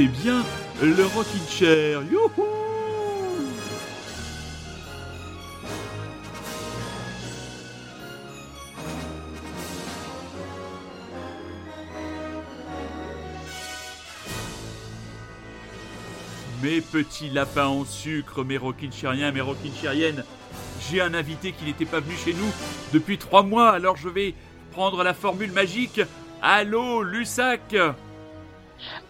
écoutez bien le Rockin' Chair. Youhou Mes petits lapins en sucre, mes chériens, mes chériennes, j'ai un invité qui n'était pas venu chez nous depuis trois mois, alors je vais prendre la formule magique. Allô, Lussac?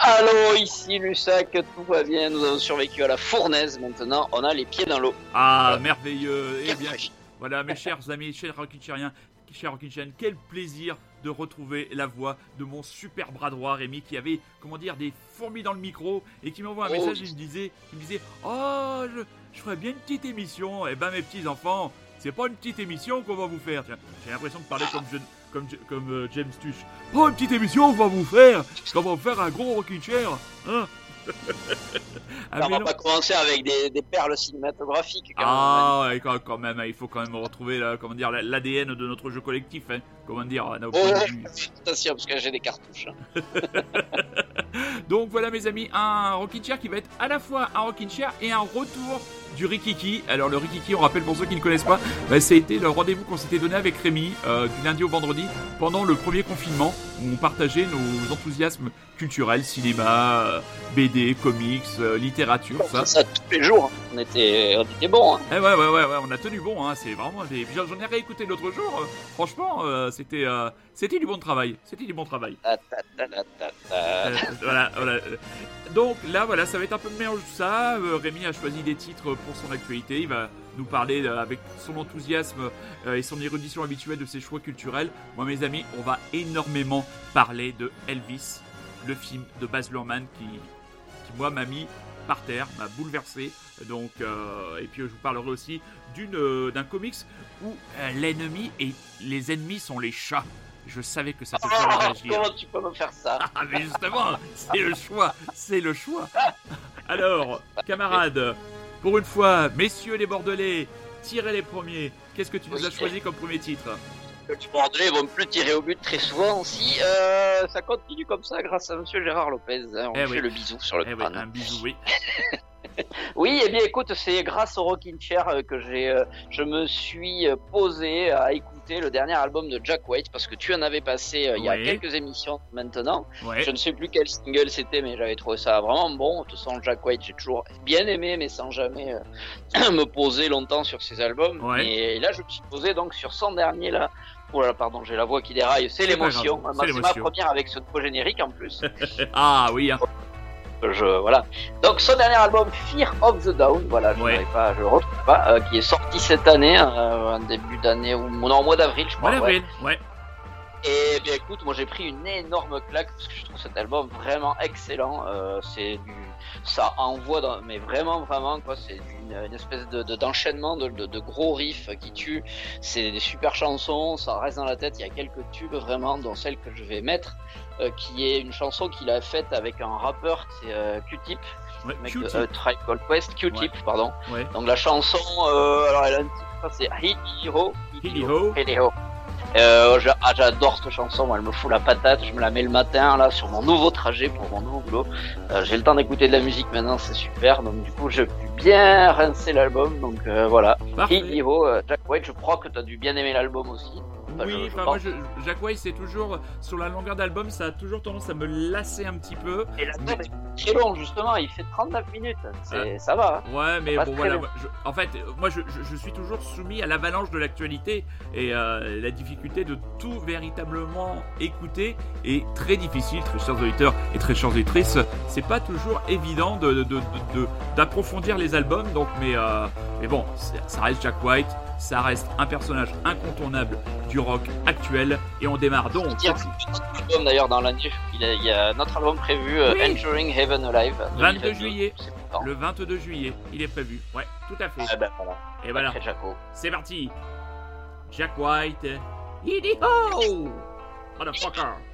Allô, ici Lussac, tout va bien, nous avons survécu à la fournaise, maintenant on a les pieds dans l'eau. Ah, merveilleux, eh bien, voilà mes chers amis, chers chériens, chers quel plaisir de retrouver la voix de mon super bras droit Rémi qui avait comment dire des fourmis dans le micro et qui m'envoie un oh. message et me disait il me disait oh je, je ferais bien une petite émission et eh ben mes petits enfants c'est pas une petite émission qu'on va vous faire j'ai l'impression de parler comme comme, comme euh, James Tuch pas une petite émission qu'on va vous faire vous faire un gros rocking chair hein on va pas commencer avec des, perles cinématographiques. Quand ah même. ouais, quand, même, il faut quand même retrouver comment dire l'ADN de notre jeu collectif. Hein. Comment dire Attention, parce que j'ai des cartouches. Hein. Donc voilà mes amis, un Rockin' Chair qui va être à la fois un Rockin' Chair et un retour du Rikiki. Alors le Rikiki, on rappelle pour ceux qui ne connaissent pas, bah, ça a été le rendez-vous qu'on s'était donné avec Rémi euh, du lundi au vendredi pendant le premier confinement où on partageait nos enthousiasmes culturels, cinéma, euh, BD, comics, euh, littérature, ça. Ça tous les jours, hein. on était, on était bon. Hein. Eh ouais, ouais, ouais, ouais, on a tenu bon, hein. c'est vraiment des... J'en ai réécouté l'autre jour, franchement, c'était c'était du bon travail, c'était du bon travail. voilà, voilà. Donc là, voilà, ça va être un peu de mélange tout ça. Euh, Rémi a choisi des titres pour son actualité. Il va nous parler euh, avec son enthousiasme euh, et son érudition habituelle de ses choix culturels. Moi, mes amis, on va énormément parler de Elvis, le film de Baz Luhrmann qui, qui moi, m'a mis par terre, m'a bouleversé. Donc, et puis je vous parlerai aussi d'une d'un comics où l'ennemi et les ennemis sont les chats. Je savais que ça te ferait réagir. Comment tu peux me faire ça Ah, mais justement, c'est le choix, c'est le choix. Alors, camarades, pour une fois, messieurs les Bordelais, tirez les premiers. Qu'est-ce que tu nous as choisi comme premier titre Les Bordelais vont plus tirer au but très souvent aussi. Euh, ça continue comme ça grâce à Monsieur Gérard Lopez. Hein. On eh fait le bisou sur le eh Un bisou, oui. oui, eh bien écoute, c'est grâce au Rockin' Chair euh, que j'ai, euh, je me suis posé à écouter le dernier album de Jack White parce que tu en avais passé euh, il y a quelques émissions maintenant. Je ne sais plus quel single c'était, mais j'avais trouvé ça vraiment bon. De toute façon, Jack White, j'ai toujours bien aimé, mais sans jamais euh, me poser longtemps sur ses albums. Et là, je me suis posé donc sur son dernier là. Oh là, pardon, j'ai la voix qui déraille. C'est l'émotion. C'est ma première avec ce nouveau générique en plus. ah oui. Hein. Je, voilà. Donc son dernier album Fear of the Down, voilà, je ne pas, je le retrouve pas, euh, qui est sorti cette année, euh, en début d'année ou non, en mois d'avril, je crois. ouais. ouais. Et bien écoute, moi j'ai pris une énorme claque parce que je trouve cet album vraiment excellent. Euh, c'est du, ça envoie, dans, mais vraiment vraiment quoi. C'est une, une, espèce de d'enchaînement de, de, de, gros riffs qui tuent. C'est des super chansons, ça reste dans la tête. Il y a quelques tubes vraiment, dont celle que je vais mettre, euh, qui est une chanson qu'il a faite avec un rappeur, c'est euh, Q-Tip. Ouais, mec de euh, Tribe Called Quest, Q-Tip, pardon. Ouais. Donc la chanson, alors elle a un titre, c'est Hero. Hero. Euh, ah, j'adore cette chanson, moi, elle me fout la patate, je me la mets le matin là sur mon nouveau trajet pour mon nouveau boulot. Euh, j'ai le temps d'écouter de la musique maintenant, c'est super, donc du coup je peux bien rincer l'album, donc euh, voilà. Hero, euh, Jack White, je crois que tu as dû bien aimer l'album aussi oui, enfin, moi, Jack White, c'est toujours sur la longueur d'album, ça a toujours tendance à me lasser un petit peu. Et l'album mais... est très long, justement, il fait 39 minutes, ah. ça va. Hein. Ouais, mais bon, voilà. en fait, moi, je, suis toujours soumis à l'avalanche de l'actualité et euh, la difficulté de tout véritablement écouter est très difficile, très chers auditeurs et très chères auditrices. C'est pas toujours évident d'approfondir de, de, les albums, donc, mais, euh, mais bon, ça reste Jack White ça reste un personnage incontournable du rock actuel et on démarre donc. D'ailleurs dans l'année, il, y a notre album prévu euh, Entering Heaven Alive. 22 juillet. Le 22 juillet, il est prévu. Ouais, tout à fait. Ah ben, voilà. Et voilà. C'est parti. Jack White. Yiddy ho! Motherfucker!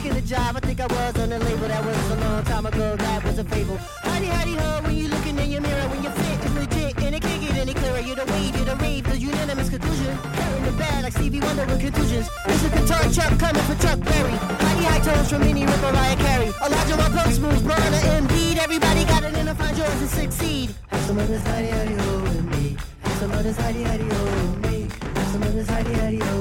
Speaking of jive, I think I was on a label that was a long time ago. That was a fable. Hidey hidey ho when you looking in your mirror when you fit is legit and it can't get any clearer. You're the wave, you're the rave, the unanimous conclusion. Hair in the bag like Stevie Wonder with contusions. This is guitar Chuck coming for Chuck Berry. Hidey high tones from Minnie Rip Mariah Carey. Elijah my punk smooth, Brianna Embiid. Everybody got it in to find yours and succeed. Have some of this hidey hidey ho with me. Have some of this hidey hidey ho with me. Have some of this hidey hidey ho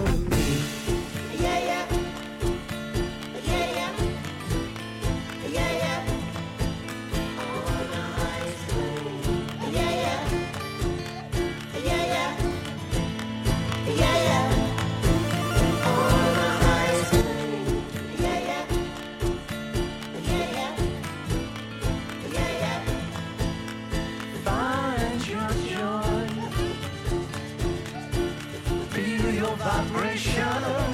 Revolution.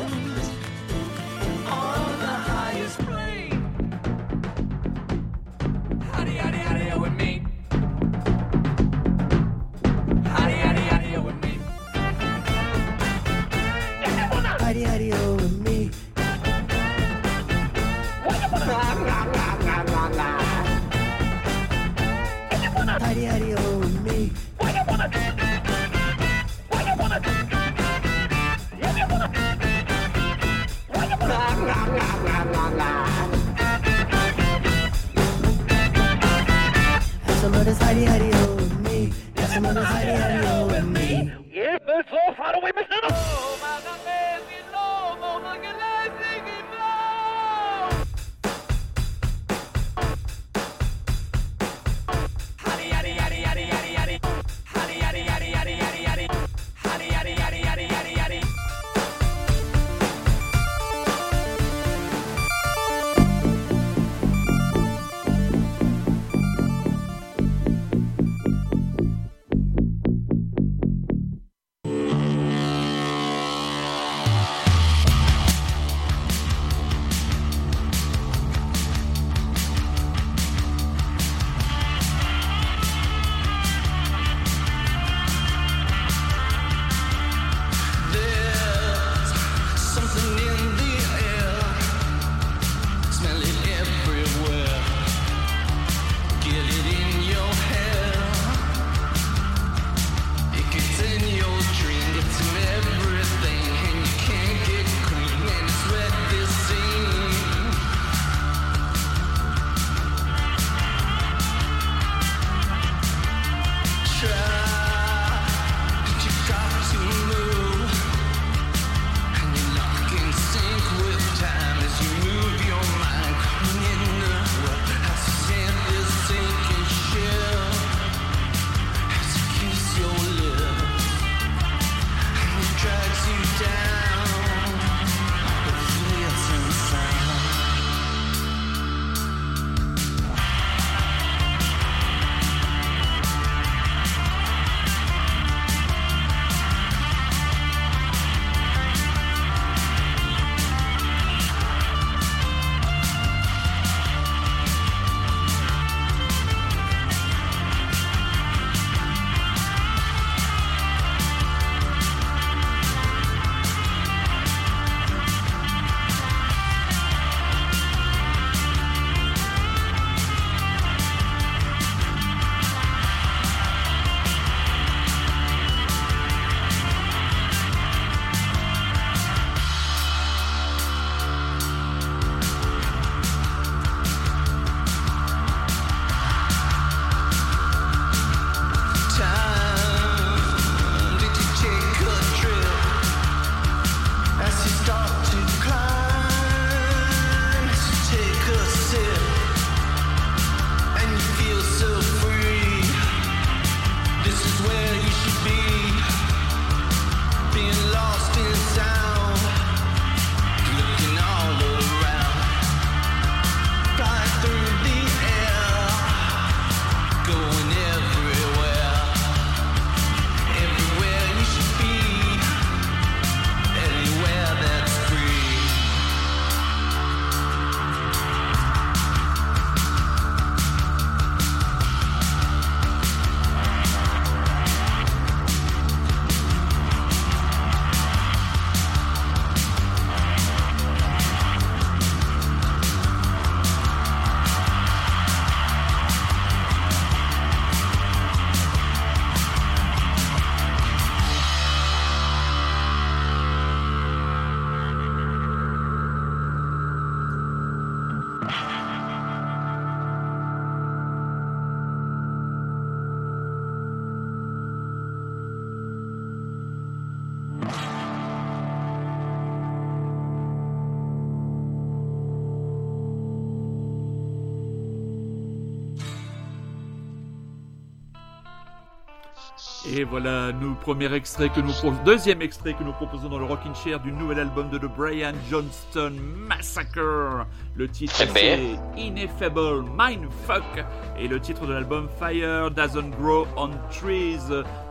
Voilà, nous premier extrait que nous deuxième extrait que nous proposons dans le Rockin' Chair du nouvel album de The Brian Johnston Massacre. Le titre c'est Ineffable Mindfuck et le titre de l'album Fire Doesn't Grow on Trees.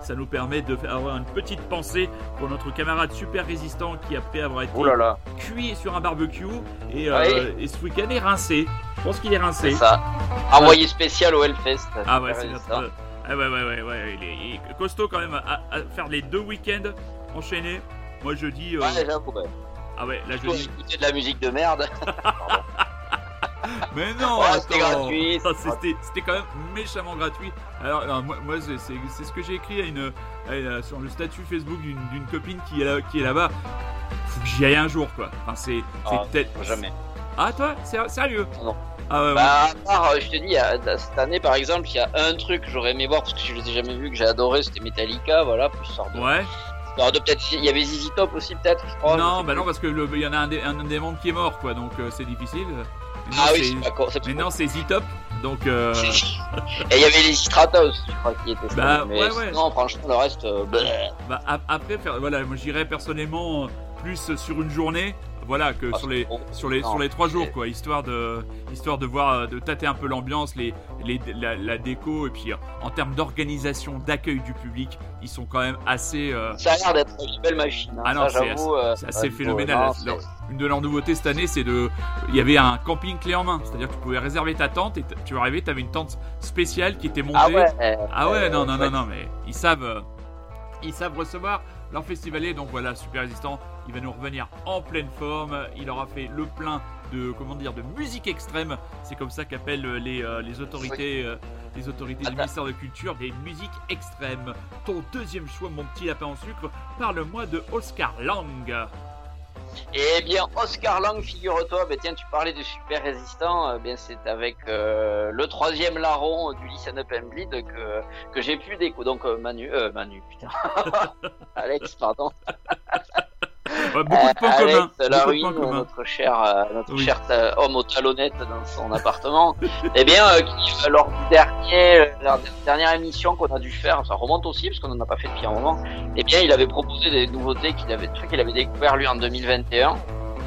Ça nous permet de faire avoir une petite pensée pour notre camarade super résistant qui après avoir été cuit sur un barbecue et, euh, et ce week-end est rincé. Je pense qu'il est rincé. C'est ça. Envoyé spécial au Hellfest. Ah ouais, c'est notre ah ouais, ouais, ouais, ouais. Il est, costaud quand même à, faire les deux week-ends enchaînés. Moi je dis. Euh... Ouais, j'avoue, ouais. Ah ouais, là je dis. écouter de la musique de merde. Mais non, c'était gratuit. C'était quand même méchamment gratuit. Alors, moi, moi c'est ce que j'ai écrit à une, sur le statut Facebook d'une copine qui est là, qui est là-bas. Faut que j'y aille un jour, quoi. Enfin, c'est ah, Jamais. Ah toi, sérieux Non. Ah ouais, bah, à part, euh, je te dis, cette année par exemple, il y a un truc que j'aurais aimé voir parce que je les ai jamais vus, que j'ai adoré, c'était Metallica, voilà, plus sort de. Ouais. de peut-être, il y avait ZZ Top aussi peut-être, je crois. Non, bah non, parce que il y en a un des, un des membres qui est mort, quoi, donc euh, c'est difficile. ah oui, c'est Mais non, c'est Z Top, donc. Euh... Et il y avait les Strata aussi, je crois, qui étaient. Bah mais ouais, ouais. Non, franchement, le reste. Euh, bah après, voilà, moi j'irais personnellement plus sur une journée voilà que ah, sur les sur les sur les trois jours quoi histoire de histoire de voir euh, de tâter un peu l'ambiance les, les la, déco et puis euh, en termes d'organisation d'accueil du public ils sont quand même assez euh, ça a l'air d'être une belle machine hein. ah non c'est assez, phénoménal. une de leurs nouveautés cette année c'est de il y avait un camping clé en main. C'est-à-dire que tu pouvais réserver ta tente et tu arrivais tu avais une tente spéciale qui était montée. ah ouais, ah ouais non non non non mais ils savent ils savent recevoir leur festivalier donc voilà super résistant il va nous revenir en pleine forme. Il aura fait le plein de comment dire de musique extrême. C'est comme ça qu'appellent les, euh, les autorités euh, les autorités du ministère de Culture des musiques extrêmes. Ton deuxième choix, mon petit lapin en sucre, parle-moi de Oscar Lang. Eh bien, Oscar Lang, figure-toi, ben tiens, tu parlais de super résistant, eh bien c'est avec euh, le troisième larron du Listen Up and Bleed que, que j'ai pu découvrir. Donc Manu, Manu, putain, Alex, pardon. beaucoup de points communs. La ruine, notre cher, euh, notre cher homme aux talonnettes dans son appartement. eh bien, euh, qui, lors du dernier, la dernière émission qu'on a dû faire, ça remonte aussi parce qu'on n'en a pas fait depuis un moment. Eh bien, il avait proposé des nouveautés qu'il avait, qu'il avait découvert lui en 2021.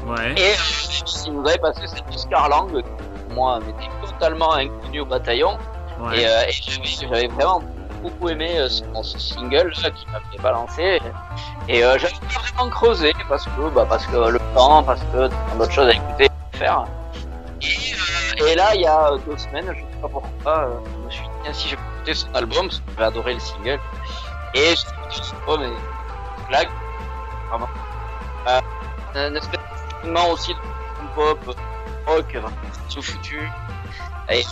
Ouais. Et euh, il nous avait passé cette Oscar Lang, moi, m'était totalement inconnu au bataillon. Ouais. Et, euh, et j'avais vraiment beaucoup aimé euh, ce, single là, qui m'a fait balancer. Et euh, j'avais vraiment creusé parce que, bah, parce que le temps, parce que d'autres choses à écouter, à faire. Et, euh, là, il y a deux semaines, je sais pas pourquoi, euh, je me suis dit, si j'ai écouté son album, parce que j'avais adoré le single. Et je me suis dit, oh, mais vraiment. Euh, une espèce de aussi de pop, rock, sous foutu. Et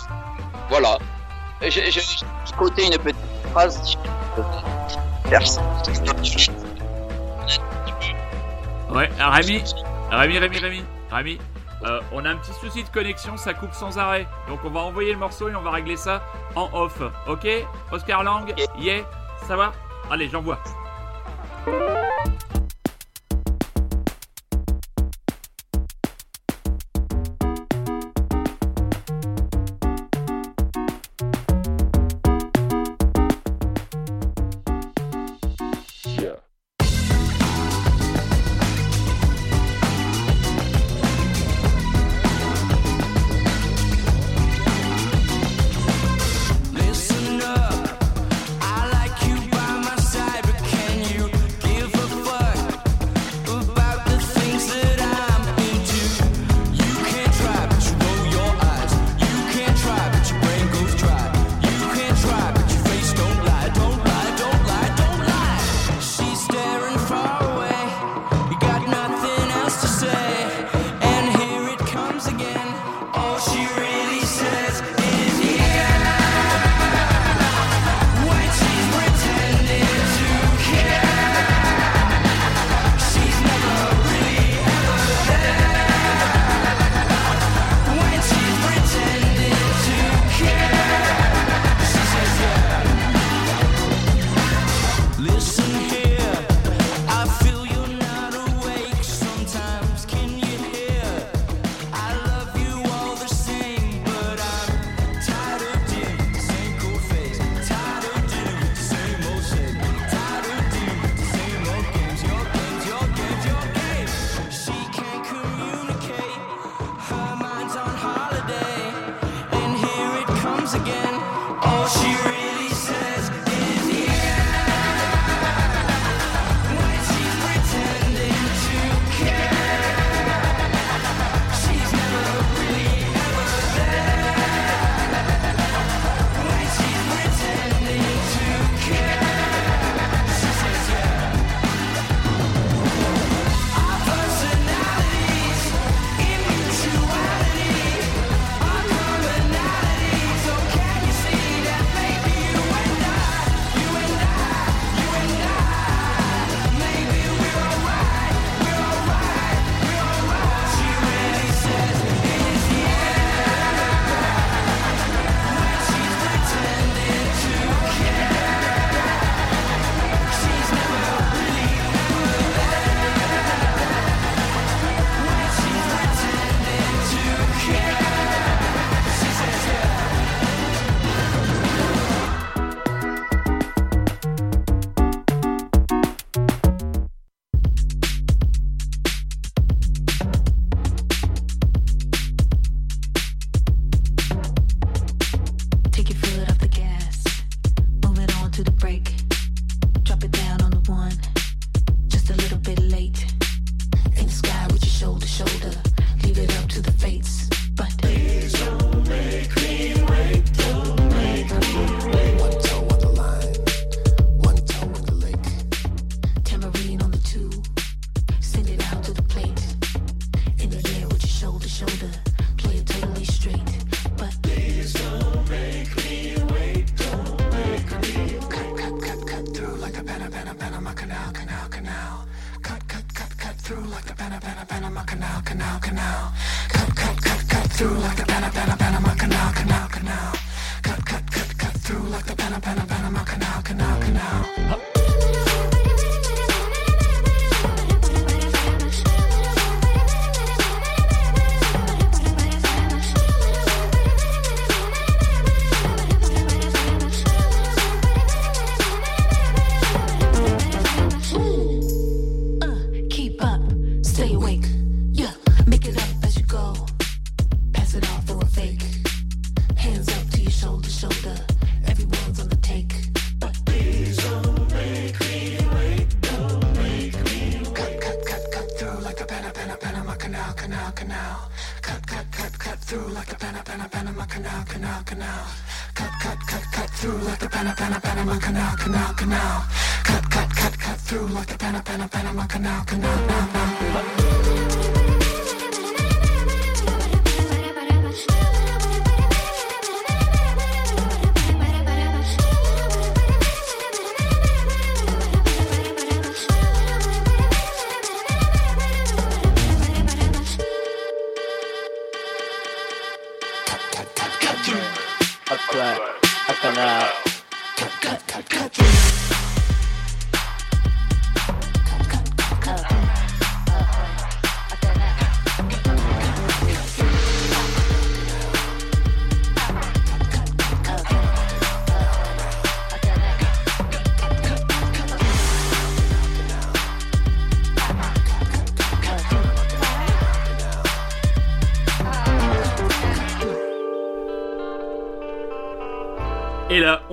voilà. J'ai côté une petite phrase. Ouais, Rémi, Rémi, Rémi, Rémi, Rémi, euh, on a un petit souci de connexion, ça coupe sans arrêt. Donc on va envoyer le morceau et on va régler ça en off. Ok Oscar Lang, yeah, ça va? Allez, j'envoie.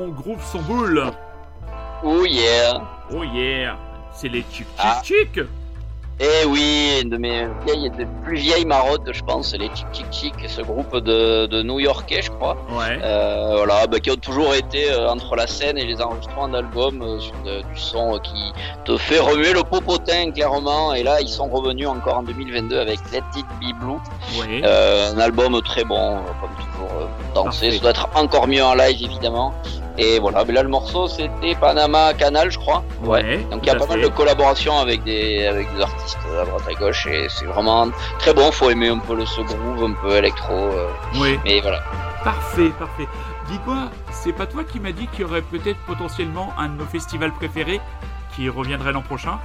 On groove son boule. Oh yeah. Oh yeah. C'est les chic chic Ah. chic. Eh oui, une de mes vieilles, de plus vieilles maraudes, je pense, les Chic Chic Chic, ce groupe de, de New-Yorkais, je crois. Ouais. Euh, voilà, bah, qui ont toujours été euh, entre la scène et les enregistrements d'albums euh, sur de- du son qui te fait remuer le popotin clairement. Et là, ils sont revenus encore en 2022 avec Let It Be Blue, Ouais. Un album très bon, comme toujours dansé. Ça doit être encore mieux en live évidemment. Et voilà, mais là le morceau c'était Panama Canal, je crois. Ouais, Donc il y a pas mal de collaborations avec des avec des artistes à droite à gauche et c'est vraiment très bon. Faut aimer un peu le ce groove, un peu électro. euh, Ouais. mais voilà. Parfait, parfait. Dis-moi, c'est pas toi qui m'as dit qu'il y aurait peut-être potentiellement un de nos festivals préférés qui reviendrait l'an prochain?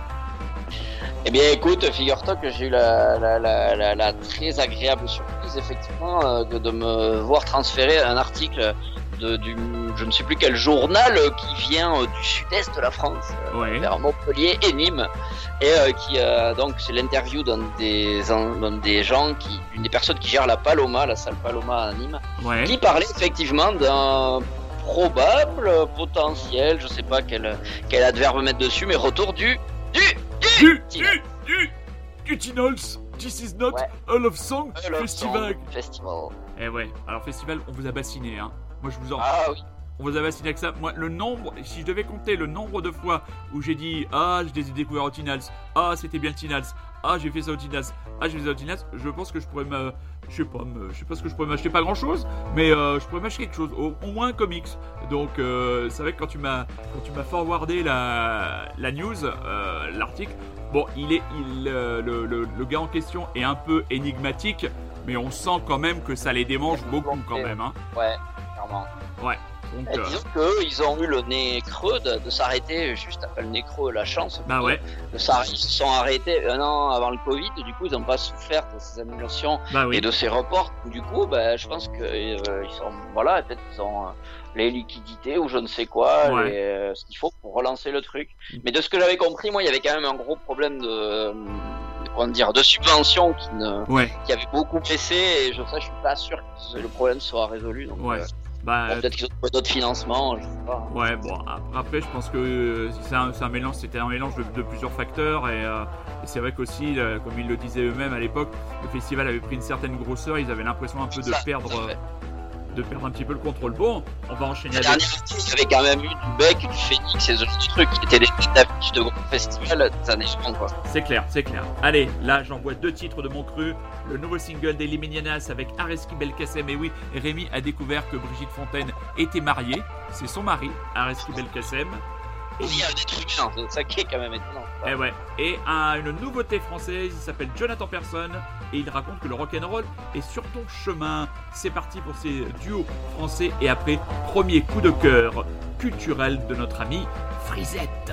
Eh bien, écoute, figure-toi que j'ai eu la, la, la, la, la très agréable surprise, effectivement, euh, de, de me voir transférer un article de, du, je ne sais plus quel journal, euh, qui vient euh, du sud-est de la France, euh, Ouais. vers Montpellier et Nîmes, et qui, donc, c'est l'interview d'un des, des gens qui, une des personnes qui gère la Paloma, la salle Paloma à Nîmes, Ouais. qui parlait effectivement d'un probable potentiel, je sais pas quel, quel adverbe mettre dessus, mais retour du, du, Du, Tina. du, du, du Tinals. This is not Ouais. a love song festival. son Festival. Eh ouais, alors festival, on vous a bassiné, hein. Moi, je vous en. Ah oui. On vous a bassiné avec ça. Moi, le nombre, si je devais compter le nombre de fois où j'ai dit Ah, je les ai découverts au Tinals. Ah, c'était bien le Tinals. Ah, j'ai fait ça au Tinals. Ah, j'ai fait ça au Tinals. Je pense que je pourrais me. Je sais pas, me- je sais pas ce que je pourrais m'acheter, pas grand chose, mais euh, je pourrais m'acheter quelque chose, au, au moins un comics. Donc, euh, c'est vrai que quand tu m'as, quand tu m'as forwardé la, la news, euh, l'article, bon, il est, il, le, le, le gars en question est un peu énigmatique, mais on sent quand même que ça les démange beaucoup quand même, hein. Ouais, clairement. Donc, Eh, euh, disons qu'eux, ils ont eu le nez creux de, de s'arrêter juste après le nez creux, la chance. bah ouais, De ils se sont arrêtés un an avant le Covid, du coup, ils n'ont pas souffert de ces annulations bah oui. et de ces reports. Du coup, bah, je pense que euh, ils sont, voilà, peut-être qu'ils ont euh, les liquidités ou je ne sais quoi, Ouais. euh, ce qu'il faut pour relancer le truc. Mm. Mais de ce que j'avais compris, moi, il y avait quand même un gros problème de, euh, comment dire, de subvention qui ne, Ouais, qui avait beaucoup baissé et je, ça, je suis pas sûr que le problème soit résolu. Donc, ouais. euh, Bah, peut-être qu'ils ont trouvé d'autres financements, je sais pas. Ouais, bon, ap- après, je pense que euh, c'est un, mélange, c'était un mélange de, de plusieurs facteurs, et, euh, et c'est vrai qu'aussi, euh, comme ils le disaient eux-mêmes à l'époque, le festival avait pris une certaine grosseur, ils avaient l'impression un peu de Ça, perdre, de perdre un petit peu le contrôle. Bon, on va enchaîner La avec. dernière année, il y avait quand même eu du Bec, du Phoenix et ce de trucs qui étaient des d'affiche de gros festivals des années 60, quoi. C'est clair, c'est clair. Allez, là, j'envoie deux titres de mon cru. Le nouveau single des Liminianas avec Areski Belkacem. Et oui, Rémi a découvert que Brigitte Fontaine était mariée. C'est son mari, Areski Belkacem. Et Il y a être humain, c'est ça qui est quand même étonnant. Eh ouais. Et un- une nouveauté française, il s'appelle Jonathan Person et il raconte que le rock'n'roll est sur ton chemin. C'est parti pour ces duos français et après, premier coup de cœur culturel de notre ami Frisette.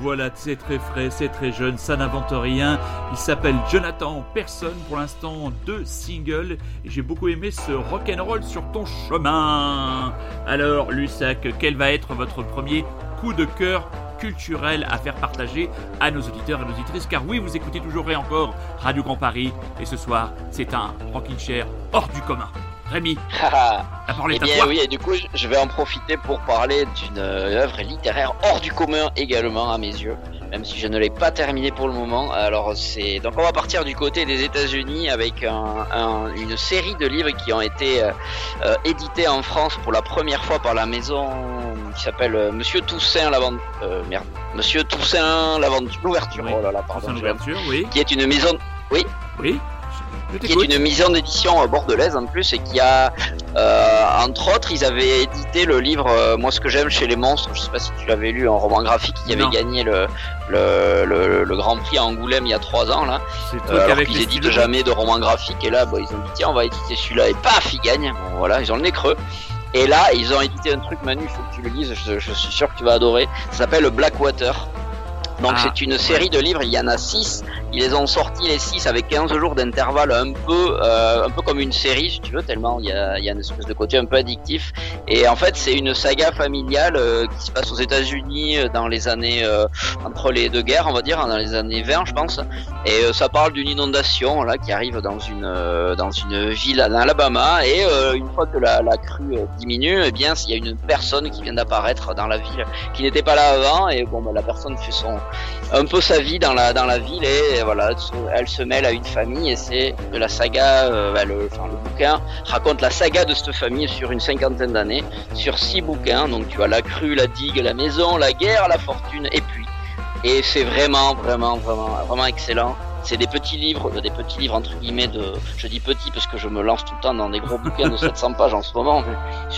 Voilà, c'est très frais, c'est très jeune, ça n'invente rien. Il s'appelle Jonathan Personne, pour l'instant deux singles, et j'ai beaucoup aimé ce rock'n'roll sur ton chemin. Alors, Lusac, quel va être votre premier coup de cœur culturel à faire partager à nos auditeurs et nos auditrices? Car oui, vous écoutez toujours et encore Radio Grand Paris, et ce soir, c'est un rocking chair hors du commun. Rémi, la parole eh bien, Oui, et du coup, je vais en profiter pour parler d'une œuvre littéraire hors du commun également à mes yeux, même si je ne l'ai pas terminée pour le moment. Alors, c'est donc on va partir du côté des États-Unis avec une série de livres qui ont été euh, euh, édités en France pour la première fois par la maison qui s'appelle euh, Monsieur Toussaint l'aventure. merde, Monsieur Toussaint l'aventure. L'ouverture. Oh là là, pardon. L'ouverture, oui. Qui est une maison. Oui. Oui qui est une maison d'édition bordelaise en plus et qui a euh, entre autres ils avaient édité le livre euh, moi ce que j'aime chez les monstres. Je sais pas si tu l'avais lu un roman graphique qui avait gagné le le, le, grand prix à Angoulême il y a trois ans là. Euh, alors qu'ils éditent jamais de romans graphiques et là bon, ils ont dit tiens on va éditer celui-là et paf ils gagnent. Bon, voilà ils ont le nez creux. Et là ils ont édité un truc Manu faut que tu le lises je, je suis sûr que tu vas adorer. Ça s'appelle Blackwater donc ah. c'est une série de livres, il y en a 6. Ils les ont sortis les 6 avec 15 jours d'intervalle, un peu euh, un peu comme une série si tu veux, tellement il y a, il y a une espèce de côté un peu addictif. Et en fait c'est une saga familiale euh, qui se passe aux États-Unis euh, dans les années entre les deux guerres, on va dire, dans les années 20 je pense. Et ça parle d'une inondation là qui arrive dans une dans une ville en Alabama et une fois que la, la crue diminue, eh bien il y a une personne qui vient d'apparaître dans la ville qui n'était pas là avant et bon bah, la personne fait son un peu sa vie dans la dans la ville et, voilà elle se mêle à une famille et c'est la saga euh, bah, le bouquin raconte la saga de cette famille sur une cinquantaine d'années sur six bouquins. Donc tu as la crue la digue la maison la guerre la fortune et puis. Et c'est vraiment vraiment vraiment vraiment excellent c'est des petits livres, des petits livres entre guillemets de, je dis petits parce que je me lance tout le temps dans des gros bouquins de 700 pages en ce moment.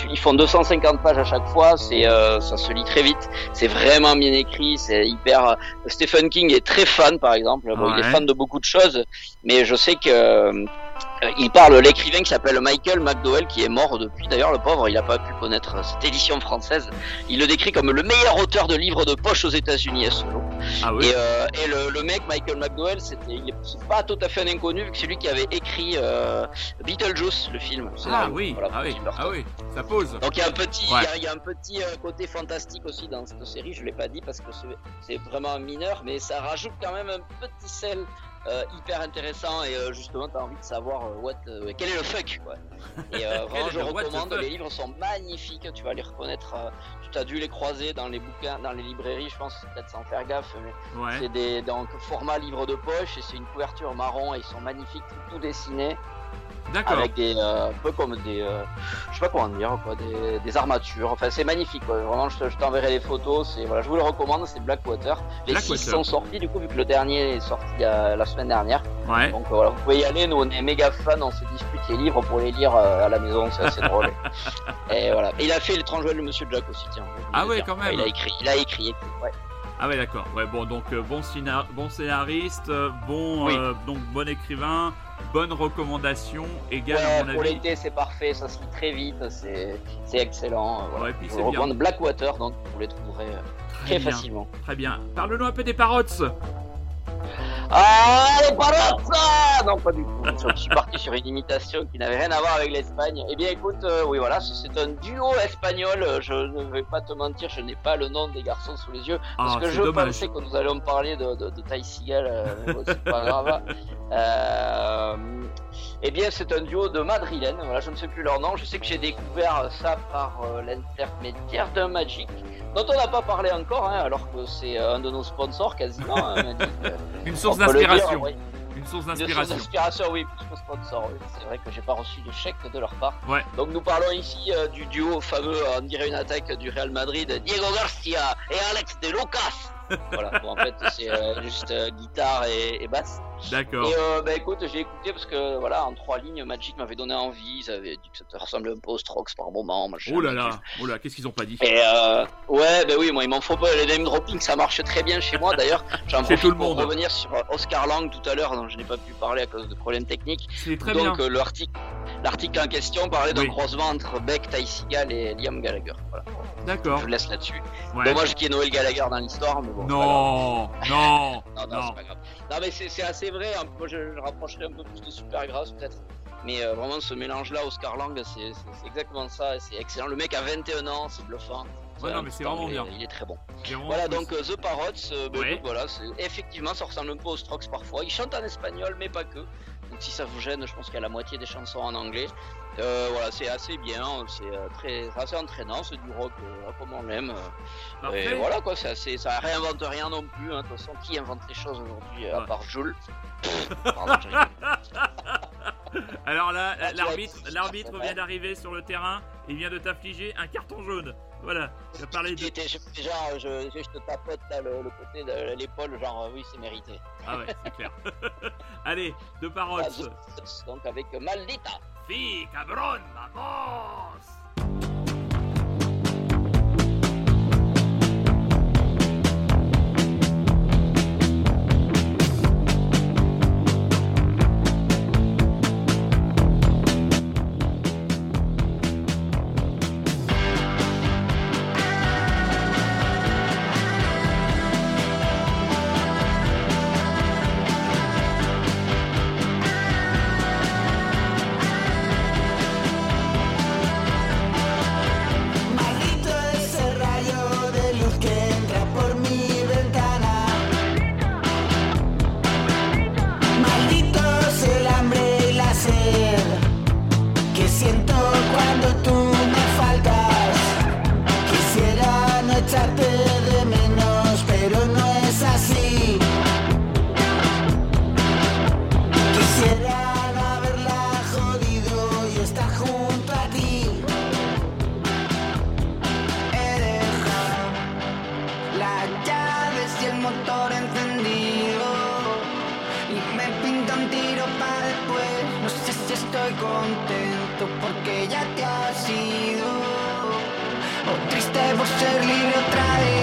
Ils font 250 pages à chaque fois, c'est, euh, ça se lit très vite. C'est vraiment bien écrit, c'est hyper. Euh, Stephen King est très fan, par exemple. il est fan de beaucoup de choses, mais je sais que euh, il parle l'écrivain qui s'appelle Michael McDowell, qui est mort depuis. D'ailleurs, le pauvre, il n'a pas pu connaître cette édition française. Il le décrit comme le meilleur auteur de livres de poche aux États-Unis Ah oui. Et, euh, et le, le, mec, Michael McDowell, c'était, il pas tout à fait un inconnu, vu que c'est lui qui avait écrit euh, Beetlejuice, le film. Ah oui. ah oui. Ah oui. Ça pose. Donc il y a un petit, il y, a un petit euh, côté fantastique aussi dans cette série. Je l'ai pas dit parce que c'est vraiment mineur, mais ça rajoute quand même un petit sel euh, hyper intéressant et euh, justement tu as envie de savoir euh, what, quel est le fuck quoi. Et vraiment je recommande, les livres sont magnifiques, tu vas les reconnaître, tu as dû les croiser dans les bouquins, dans les librairies je pense, peut-être sans faire gaffe, mais c'est des donc format livre de poche et c'est une couverture marron et ils sont magnifiques, tout dessinés. Avec des, euh, un peu comme des, euh, je sais pas comment dire, quoi, des, des armatures. Enfin, c'est magnifique. Quoi. Vraiment, je, je t'enverrai les photos. C'est voilà, je vous le recommande. C'est Blackwater. Les six sont sortis du coup vu que le dernier est sorti la semaine dernière. Ouais. Donc voilà, vous pouvez y aller. Nous, on est méga fans. On se dispute les livres pour les lire euh, à la maison. C'est assez drôle. Et voilà. Et il a fait l'étrange de Monsieur Jack aussi. Tiens. Ah ouais, quand même. il a écrit. Il a écrit. Ouais. Ah ouais d'accord. Ouais bon donc bon, bon scénariste, bon donc bon écrivain, bonne recommandation égale ouais, à mon pour l'été c'est parfait, ça se lit très vite, c'est excellent. Voilà. Ouais, puis bien. Blackwater donc vous les trouverez euh, très, facilement. Très bien. Parle-nous un peu des parottes. Ah, les Non, pas du tout. Je suis parti sur une imitation qui n'avait rien à voir avec l'Espagne. Eh bien, écoute, euh, oui, voilà, c'est un duo espagnol. Je ne vais pas te mentir, je n'ai pas le nom des garçons sous les yeux. Parce ah, que je pensais que nous allions parler de, de, de Ty Seagal. Euh, c'est pas grave. Euh, eh bien, c'est un duo de madrilènes. Voilà, je ne sais plus leur nom. Je sais que j'ai découvert ça par euh, l'intermédiaire d'un Magic, dont on n'a pas parlé encore, hein, alors que c'est un de nos sponsors quasiment. Hein, Une source d'inspiration. Une source d'inspiration. oui, plus que sponsor. C'est vrai que j'ai pas reçu de chèque de leur part. Ouais. Donc nous parlons ici euh, du duo fameux, on dirait une attaque du Real Madrid, Diego Garcia et Alex de Lucas voilà, bon, en fait, c'est euh, juste euh, guitare et, et basse. D'accord. Et euh, bah écoute, j'ai écouté parce que voilà, en trois lignes, Magic m'avait donné envie. Ils avaient dit que ça ressemblait un peu aux Strokes par moment. oh là là, oh là, qu'est-ce qu'ils ont pas dit Et euh, ouais, bah oui, moi, il m'en faut pas. Les name dropping, ça marche très bien chez moi. D'ailleurs, j'en profite pour revenir sur Oscar Lang tout à l'heure, dont je n'ai pas pu parler à cause de problèmes techniques. C'est très Donc, bien. l'article, l'article en question parlait d'un croisement entre Beck, Ty Seagal et Liam Gallagher. Voilà. D'accord. Je laisse là-dessus. Ouais. Dommage qu'il y ait Noël Gallagher dans l'histoire, mais bon. Non, non, Non, non, non. c'est pas grave. Non, mais c'est assez vrai. hein. Moi, je, je rapprocherais un peu plus de Supergrass, peut-être. Mais euh, vraiment, ce mélange-là, Oscar Lang, c'est exactement ça. C'est excellent. Le mec a 21 ans, c'est bluffant. Ouais, non, mais c'est vraiment bien. Il est très bon. Voilà, donc euh, The Parrots, euh, ben, Ouais. voilà, effectivement, ça ressemble un peu aux Strokes parfois. Ils chantent en espagnol, mais pas que. Donc si ça vous gêne, je pense qu'il y a la moitié des chansons en anglais. Euh, voilà, c'est assez bien, c'est euh, très, assez entraînant, c'est du rock euh, comme on l'aime. et voilà quoi, c'est assez- ça réinvente rien non plus. hein. De toute façon, qui invente les choses aujourd'hui à Ouais. part Jules Pardon. Alors là, Ah, tu l'arbitre, l'arbitre vient d'arriver sur le terrain. Il vient de t'affliger un carton jaune. Voilà. Il a parlé de. Genre, je, je, te tapote là, le, le côté de l'épaule, genre oui, c'est mérité. Ah ouais, c'est clair. Allez, de paroles. Donc avec Maldita. Sí, cabrón, vamos. Porque ya te has ido o triste por ser libre otra vez.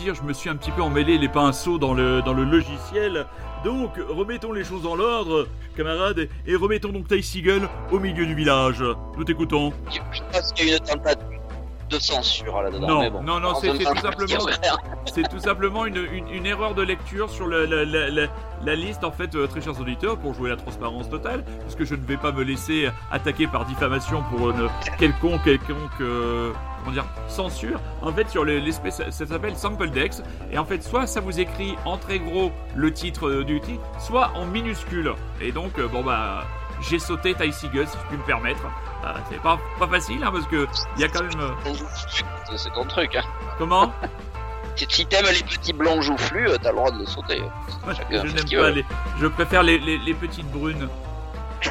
Dire, je me suis un petit peu emmêlé les pinceaux dans le, dans le logiciel. Donc, remettons les choses dans l'ordre, camarades, et remettons donc Ty Seagull au milieu du village. Nous t'écoutons. Je pense qu'il y a une de censure là-dedans. Non, bon. non, non, c'est tout simplement, c'est tout simplement une, une- une erreur de lecture sur le- la, la- la- la liste, en fait, euh, très chers auditeurs, pour jouer la transparence totale, puisque je ne vais pas me laisser attaquer par diffamation pour une quelconque, quelconque, euh, comment dire, censure. En fait, sur les- l'espèce, ça, s'appelle Sample Dex, et en fait, soit ça vous écrit en très gros le titre euh, du titre, soit en minuscule. Et donc, bon bah, j'ai sauté Ty Seagull, si je puis me permettre. Euh, c'est pas, pas facile, hein, parce que il y a quand même... C'est ton truc. Hein. comment? Si t'aimes les petits blonds joufflus, euh, t'as le droit de les sauter. Chacun je n'aime pas les. Je préfère les, les, les petites brunes.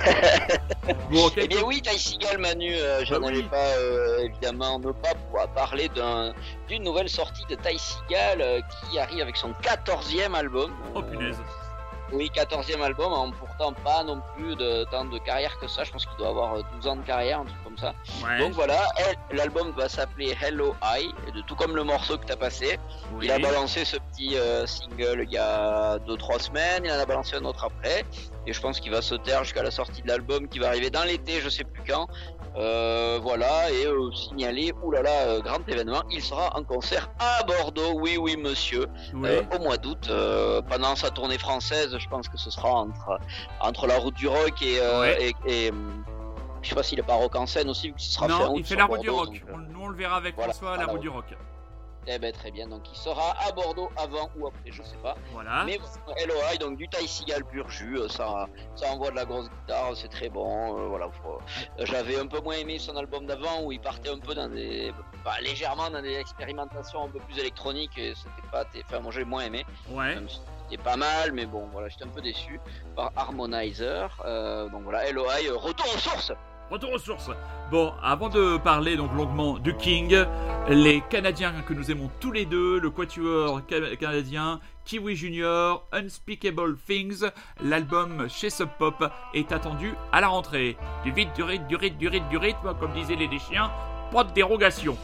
bon. Eh bien oui, Ty Seagal, Manu, euh, je Bah n'allais oui. pas euh, évidemment ne pas pouvoir parler d'un- d'une nouvelle sortie de Ty Seagal euh, qui arrive avec son 14e album. Oh punaise. Oui, 14e album, en pourtant pas non plus de tant de carrière que ça. Je pense qu'il doit avoir euh, 12 ans de carrière, un truc comme ça. Ouais. Donc voilà, l'album va s'appeler Hello de tout comme le morceau que t'as passé. oui. Il a balancé ce petit euh, single il y a 2-3 semaines, il en a balancé un autre après, et je pense qu'il va se taire jusqu'à la sortie de l'album qui va arriver dans l'été, je sais plus quand. Euh, voilà, et euh, signaler, oulala, euh, grand événement, il sera en concert à Bordeaux, oui, oui, monsieur, Oui. euh, au mois d'août, euh, pendant sa tournée française, je pense que ce sera entre, entre la route du rock et. euh, Ouais. et, et, je sais pas s'il est pas rock en scène aussi, vu que ce sera non, il fait la route du rock. donc, On- Nous, on le verra avec voilà, François à la route du rock. Eh ben très bien, donc il sera à Bordeaux avant ou après, je sais pas. Voilà. Mais LOI, donc du Ty Seagal pur jus, euh, ça, ça envoie de la grosse guitare, c'est très bon. euh, voilà, euh, j'avais un peu moins aimé son album d'avant où il partait un peu dans des, bah, légèrement dans des expérimentations un peu plus électroniques et c'était pas, enfin moi j'ai moins aimé. Ouais. C'était pas mal, mais bon, voilà, j'étais un peu déçu par Harmonizer. Euh, donc voilà, LOI, retour aux sources. Retour aux sources. Bon, avant de parler donc longuement du King, les Canadiens que nous aimons tous les deux, le quatuor ca- canadien, Kiwi Junior, Unspeakable Things, l'album chez Sub Pop est attendu à la rentrée. Du vite, du rythme, du rythme, du rythme, du rythme, comme disaient les chiens, pas de dérogation.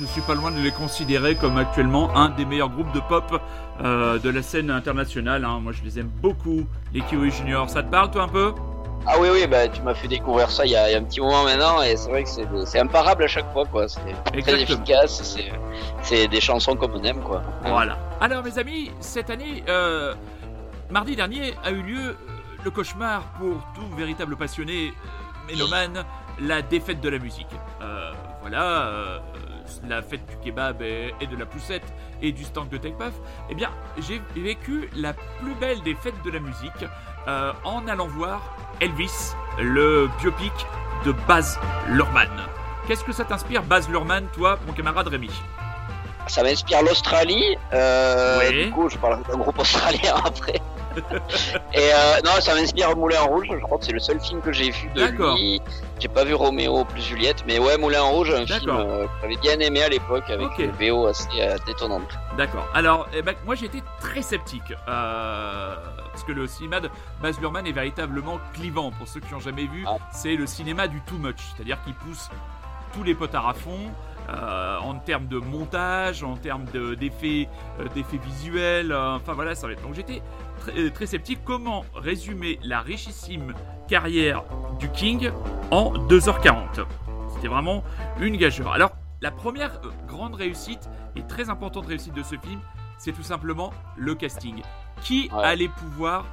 Je suis pas loin de les considérer comme actuellement un des meilleurs groupes de pop euh, de la scène internationale. hein. Moi, je les aime beaucoup, les Kiwi Junior. Ça te parle, toi, un peu? Ah oui, oui, bah, tu m'as fait découvrir ça il y, a, il y a un petit moment maintenant, et c'est vrai que c'est imparable à chaque fois, quoi. C'est très efficace, c'est- des chansons comme on aime, quoi. Voilà. Alors, mes amis, cette année, euh, mardi dernier, a eu lieu euh, le cauchemar pour tout véritable passionné mélomane, la défaite de la musique. Euh, voilà, euh, la fête du kebab et, et de la poussette et du stand de Tech Puff. Eh bien, j'ai vécu la plus belle des fêtes de la musique euh, en allant voir Elvis, le biopic de Baz Luhrmann. Qu'est-ce que ça t'inspire, Baz Luhrmann, toi, mon camarade Rémi? Ça m'inspire l'Australie, euh, Oui. du coup, je parle d'un groupe australien après. Et euh, non, ça m'inspire Moulin Rouge, je crois que c'est le seul film que j'ai vu de lui. J'ai pas vu Roméo plus Juliette, mais ouais, Moulin Rouge, un film euh, que j'avais bien aimé à l'époque, avec Ok. une VO assez euh, détonnante. D'accord. Alors, eh ben, moi j'étais très sceptique. euh, parce que le cinéma de Baz Luhrmann est véritablement clivant. Pour ceux qui n'ont jamais vu, Ah. c'est le cinéma du too much. C'est-à-dire qu'il pousse tous les potards à fond. euh, en termes de montage, en termes de- d'effets euh, d'effets visuels, euh, enfin voilà, ça va être. Donc j'étais très, euh, très sceptique. Comment résumer la richissime carrière du King en 2h40 C'était vraiment une gageure. Alors, la première euh, grande réussite et très importante réussite de ce film, c'est tout simplement le casting. Qui Ouais. allait pouvoir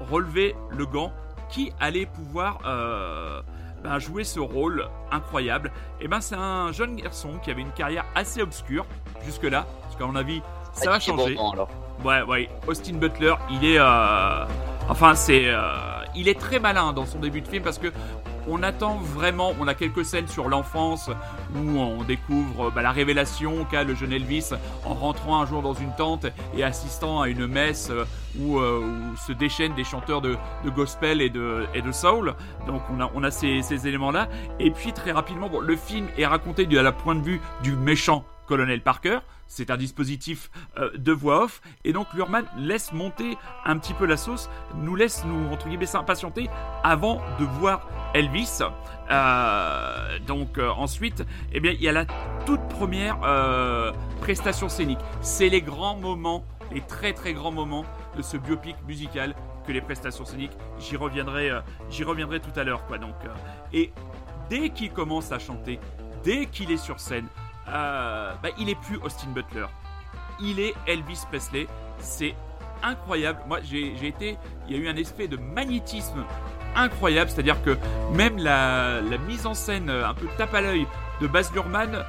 relever le gant? Qui allait pouvoir euh, ben, jouer ce rôle incroyable? Et ben, c'est un jeune garçon qui avait une carrière assez obscure jusque-là, parce qu'à mon avis, ça va Avec Thierry changer. Alors. Ouais, ouais. Austin Butler, il est, euh, enfin, c'est, euh, il est très malin dans son début de film parce que on attend vraiment. On a quelques scènes sur l'enfance où on découvre bah, la révélation qu'a le jeune Elvis en rentrant un jour dans une tente et assistant à une messe euh, où, euh, se déchaînent des chanteurs de, gospel et de, soul. Donc on a, ces, éléments-là. Et puis très rapidement, le film est raconté de la point de vue du méchant colonel Parker. C'est un dispositif euh, de voix off. Et donc Lurman laisse monter un petit peu la sauce, nous laisse nous, entre guillemets, s'impatienter avant de voir Elvis. Euh, donc euh, ensuite, eh bien, il y a la toute première prestation scénique. C'est les grands moments, les très très grands moments de ce biopic musical que les prestations scéniques. J'y reviendrai, j'y reviendrai tout à l'heure, quoi. Donc, et dès qu'il commence à chanter, dès qu'il est sur scène, euh, bah, il est plus Austin Butler. Il est Elvis Presley. C'est incroyable. Moi, j'ai été. Il y a eu un effet de magnétisme incroyable. C'est-à-dire que même la, mise en scène euh, un peu tape à l'œil de Baz Luhrmann, euh,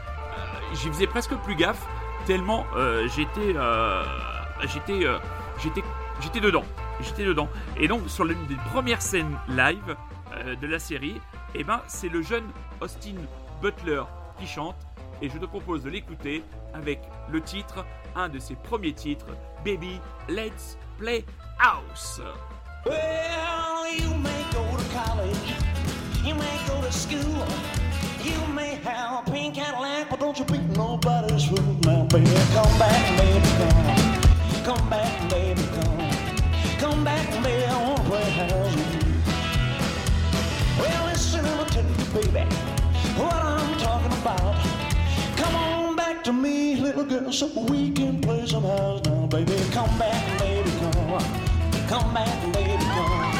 j'y faisais presque plus gaffe. Tellement j'étais. euh, j'étais. j'étais. J'étais dedans. J'étais dedans. Et donc, sur l'une des premières scènes live de la série, eh ben, c'est le jeune Austin Butler qui chante et je te propose de l'écouter avec le titre, un de ses premiers titres, Baby Let's Play House. Well, you may go to college, you may go to school, you may have a pink Cadillac, but don't you be nobody's fool. Now, baby, come back, baby, come, come back, baby, come, come back, baby, I wanna play house. Well, listen, I'ma tell you, baby, what I'm talking about. Come on back to me, little girl, so we can play some house now, baby. Come back, baby, come. Come back, baby, come.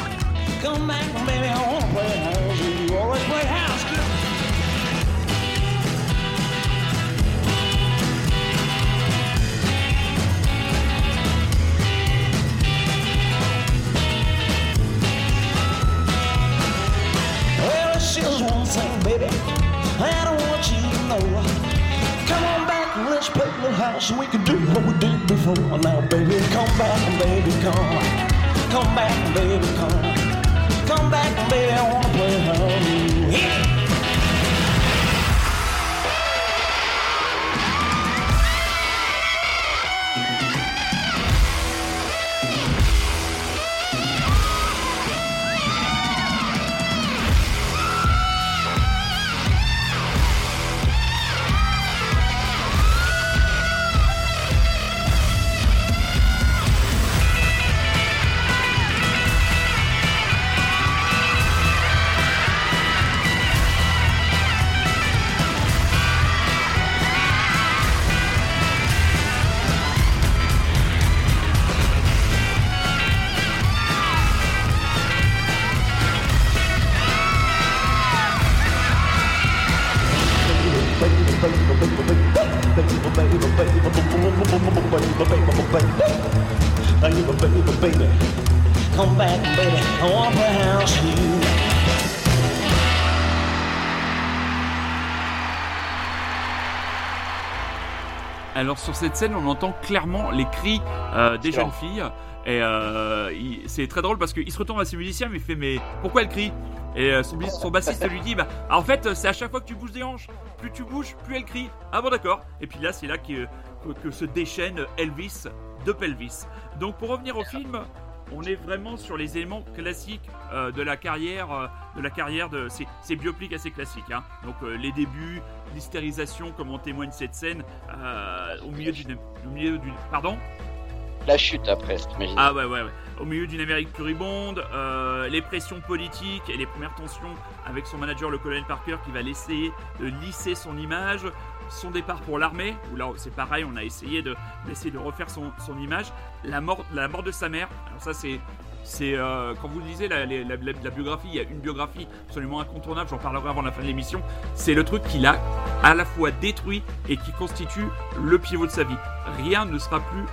Come back, baby, I wanna play house you. Always play house, kid. Well, it's just one thing, baby. Let's play little house and we can do what we did before. Now, baby, come back, and baby, come. Come back, baby, come. Come back, baby, I wanna play house with Alors sur cette scène, on entend clairement les cris euh, des jeunes filles. Et euh, c'est très drôle parce qu'il se retourne à ses musiciens, mais il fait mais pourquoi elle crie? Et euh, son, son bassiste lui dit bah en fait c'est à chaque fois que tu bouges des hanches, plus tu bouges, plus elle crie. Ah bon d'accord. Et puis là c'est là que, que, que se déchaîne Elvis de Pelvis. Donc pour revenir au film, on est vraiment sur les éléments classiques euh, de la carrière, euh, de la carrière de ces, ces biopics assez classiques. hein. Donc euh, les débuts, l'hystérisation, comme en témoigne cette scène, au milieu d'une, au milieu d'une, pardon, La chute après, t'imagines. ah ouais ouais ouais, au milieu d'une Amérique puribonde, euh, les pressions politiques et les premières tensions avec son manager le colonel Parker qui va l'essayer de lisser son image. Son départ pour l'armée, où là c'est pareil, on a essayé de d'essayer de refaire son, son image. La mort, la mort de sa mère. Alors ça c'est c'est euh, quand vous lisez la, la- biographie, il y a une biographie absolument incontournable. J'en parlerai avant la fin de l'émission. C'est le truc qui l'a à la fois détruit et qui constitue le pivot de sa vie. Rien ne sera plus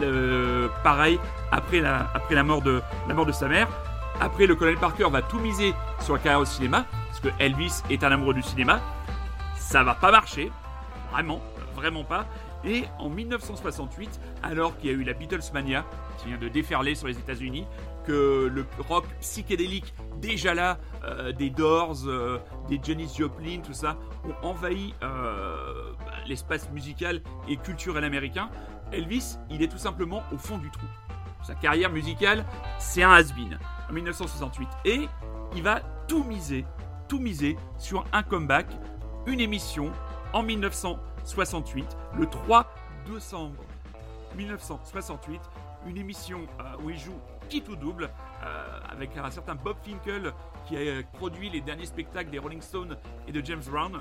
le, pareil après la, après la mort de la mort de sa mère. Après, le colonel Parker va tout miser sur la carrière au cinéma, parce que Elvis est un amoureux du cinéma. Ça va pas marcher, vraiment, vraiment pas. Et en 1968, alors qu'il y a eu la Beatlesmania, qui vient de déferler sur les États-Unis, que le rock psychédélique, déjà là, euh, des Doors, euh, des Janis Joplin, tout ça, ont envahi euh, bah, l'espace musical et culturel américain, Elvis, il est tout simplement au fond du trou. Sa carrière musicale, c'est un has-been en 1968. Et il va tout miser, tout miser sur un comeback, une émission en 1968, le 3 décembre 1968, une émission euh, où il joue qui tout double euh, avec un certain Bob Finkel qui a euh, produit les derniers spectacles des Rolling Stones et de James Brown.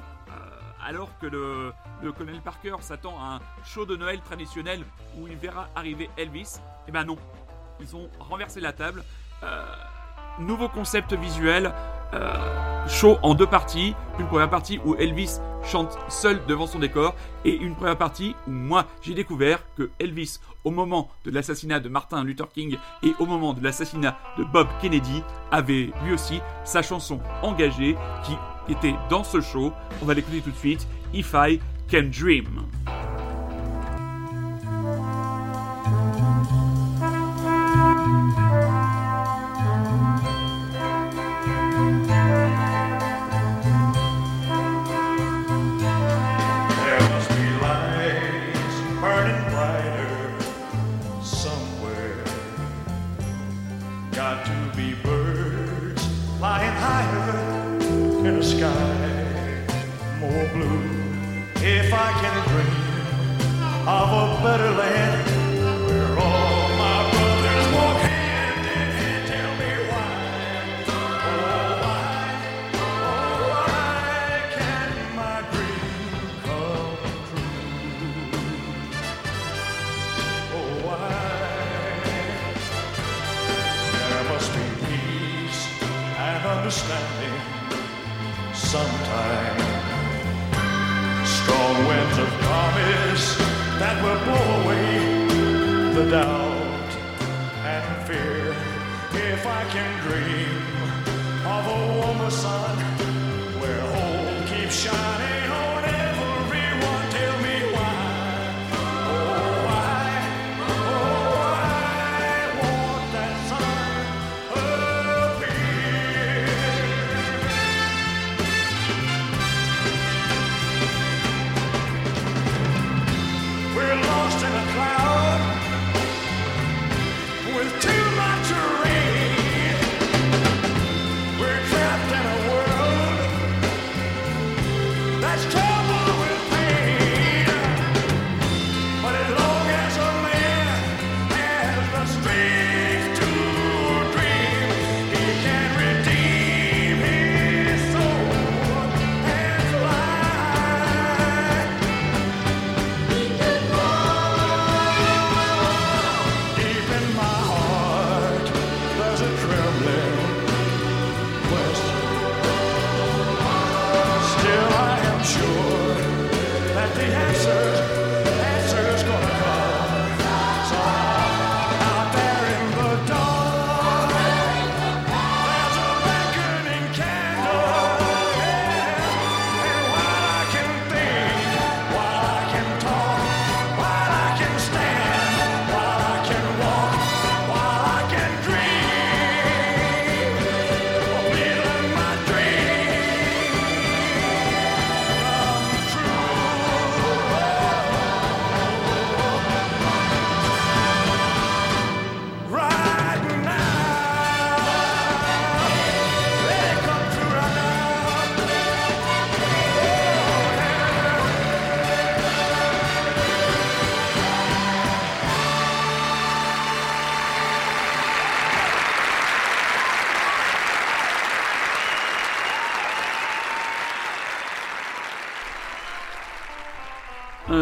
alors que le, le colonel Parker s'attend à un show de Noël traditionnel où il verra arriver Elvis, eh ben non, ils ont renversé la table. Nouveau concept visuel, euh, show en deux parties. Une première partie où Elvis chante seul devant son décor et une première partie où moi j'ai découvert que Elvis, au moment de l'assassinat de Martin Luther King et au moment de l'assassinat de Bob Kennedy, avait lui aussi sa chanson engagée qui était dans ce show. On va l'écouter tout de suite. If I Can Dream. Can dream of a warmer sun where hope keeps shining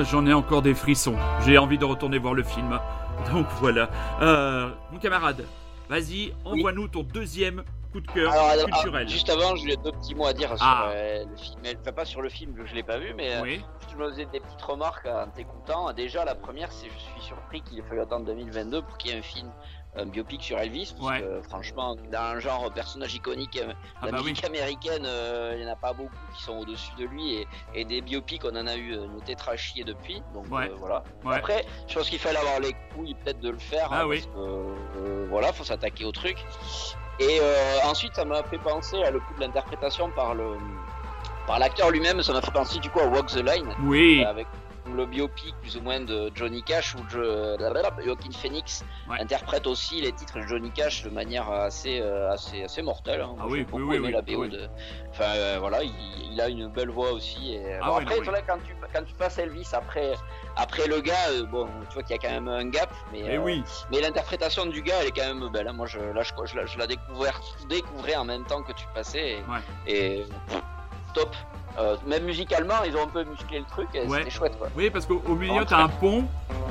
J'en ai encore des frissons. J'ai envie de retourner voir le film. Donc voilà. Euh, mon camarade, vas-y, envoie-nous ton deuxième coup de cœur Alors, alors, culturel. juste avant, j'ai deux petits mots à dire sur Ah. euh, le film. Enfin, pas sur le film, je l'ai pas vu, mais euh, Oui. je me faisais des petites remarques en t'écoutant. Déjà, la première, c'est je suis surpris qu'il ait fallu attendre 2022 pour qu'il y ait un film, un biopic sur Elvis. Parce Ouais. que, franchement, dans un genre personnage iconique euh, Ah bah oui. américaine, euh, il n'y en a pas beaucoup qui sont au-dessus de lui. Et, et des biopics, on en a eu euh, une tétrachier depuis. Donc Ouais. euh, voilà. Ouais. Après, je pense qu'il fallait avoir les couilles peut-être de le faire. Ah hein, oui. Parce que euh, voilà, faut s'attaquer au truc. Et euh, ensuite, ça m'a fait penser à le coup de l'interprétation par le par l'acteur lui-même. Ça m'a fait penser du coup à Walk the Line Oui. euh, avec le biopic plus ou moins de Johnny Cash où je, Joaquin Phoenix Ouais. interprète aussi les titres de Johnny Cash de manière assez euh, assez assez mortelle. hein. Ah oui, oui, oui, la BO de. Enfin euh, voilà, il, il a une belle voix aussi. Et... Ah bon, après, non, quand tu quand tu passes Elvis après après le gars, euh, bon, tu vois qu'il y a quand même un gap, mais Eh euh, oui. mais l'interprétation du gars, elle est quand même belle. hein. Moi, je, là, je, je la, je la découvrais, découvrais en même temps que tu passais. Et, Ouais. et, pff, top. Euh, même musicalement, ils ont un peu musclé le truc. et Ouais. C'était chouette, quoi. Oui, parce qu'au au milieu, t'as un pont.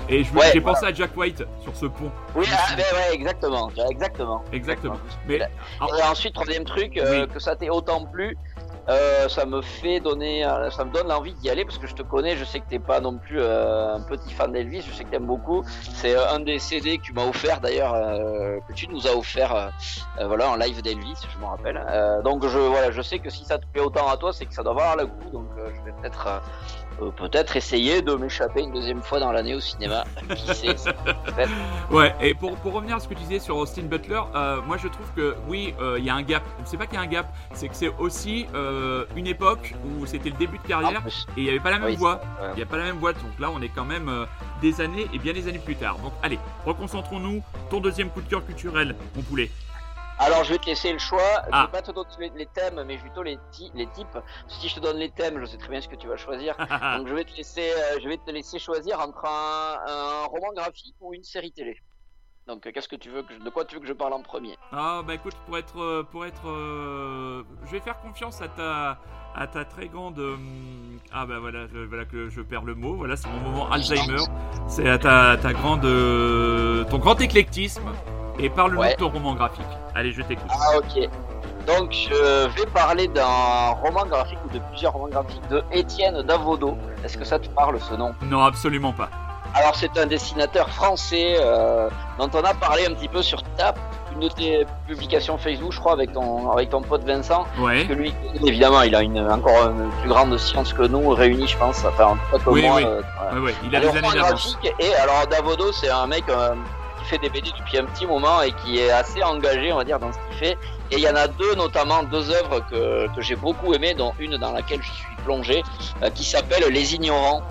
Et Ouais, j'ai voilà. pensé à Jack White sur ce pont. Oui, ah, ben ouais, exactement. Exactement. Exactement. Mais Et ensuite, troisième truc, euh, Oui. que ça t'ait autant plu, euh, ça me fait donner, euh, ça me donne l'envie d'y aller parce que je te connais, je sais que t'es pas non plus euh, un petit fan d'Elvis, je sais que t'aimes beaucoup. C'est euh, un des CD que tu m'as offert d'ailleurs, que tu nous as offert, voilà, en live d'Elvis, je me rappelle. Donc je, voilà, je sais que si ça te plaît autant à toi, c'est que ça doit valoir le coup. Donc je vais peut-être, euh, peut-être essayer de m'échapper une deuxième fois dans l'année au cinéma. Qui sait. Ouais, et pour, pour revenir à ce que tu disais sur Austin Butler, euh, moi je trouve que oui, euh, il y a un gap. C'est pas qu'il y a un gap, c'est que c'est aussi une époque où c'était le début de carrière et il n'y avait pas la même Oui, voix. ouais. Il n'y a pas la même voix, donc là on est quand même des années et bien des années plus tard. Donc allez, reconcentrons-nous. Ton deuxième coup de cœur culturel, mon poulet. Alors je vais te laisser le choix. Je Ah. vais pas te donner les thèmes, mais plutôt les, ti- les types. Si je te donne les thèmes, je sais très bien ce que tu vas choisir. Donc je vais te laisser, euh, je vais te laisser choisir entre un, un roman graphique ou une série télé. Donc euh, qu'est-ce que tu veux que je- de quoi tu veux que je parle en premier? Ah bah écoute, pour être, euh, pour être, euh, je vais faire confiance à ta, à ta très grande, euh, ah bah voilà, je- voilà que je perds le mot. Voilà, c'est mon moment Alzheimer. C'est à ta, ta grande, euh, ton grand éclectisme. Et parle-nous Ouais. de ton roman graphique. Allez, je t'écoute. Ah ok. Donc je vais parler d'un roman graphique ou de plusieurs romans graphiques de Étienne Davodo. Est-ce que ça te parle ce nom? Non, absolument pas. Alors c'est un dessinateur français euh, dont on a parlé un petit peu sur ta une de tes publications Facebook, je crois, avec ton avec ton pote Vincent. Ouais. que lui, évidemment, il a une, encore une plus grande science que nous réunis, je pense. Enfin, en tout cas que Oui, moi. oui. euh, voilà. Ouais, ouais. Il a des années d'avance. Et alors, Davodo, c'est un mec euh, qui fait des BD depuis un petit moment et qui est assez engagé, on va dire, dans ce qu'il fait. Et il y en a deux, notamment deux œuvres que, que j'ai beaucoup aimées, dont une dans laquelle je suis plongé, euh, qui s'appelle Les Ignorants.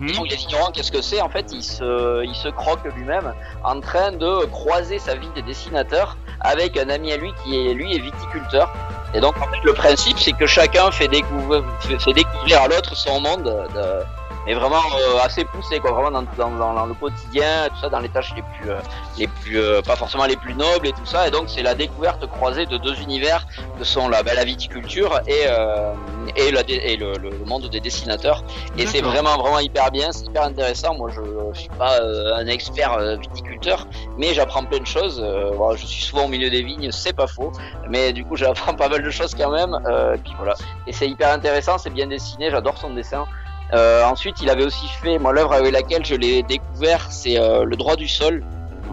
Mhm. Donc, les ignorants, qu'est-ce que c'est? En fait, il se, il se croque lui-même en train de croiser sa vie des dessinateurs avec un ami à lui qui est lui est viticulteur. Et donc, en fait, le principe, c'est que chacun fait découvrir, fait découvrir à l'autre son monde, de, mais vraiment euh, assez poussé, quoi, vraiment dans, dans, dans, dans le quotidien, tout ça, dans les tâches les plus, euh, les plus, euh, pas forcément les plus nobles et tout ça. Et donc, c'est la découverte croisée de deux univers que sont la, bah, la viticulture et, euh, et, la, et le, le monde des dessinateurs. Et c'est vraiment vraiment hyper bien, c'est hyper intéressant. Moi, je, je suis pas euh, un expert euh, viticulteur, mais j'apprends plein de choses. Euh, voilà, je suis souvent au milieu des vignes, c'est pas faux, mais du coup, j'apprends pas mal de choses quand même. Euh, puis voilà, et c'est hyper intéressant, c'est bien dessiné, j'adore son dessin. Euh, ensuite, il avait aussi fait, moi, l'œuvre avec laquelle je l'ai découvert, c'est euh, Le droit du sol.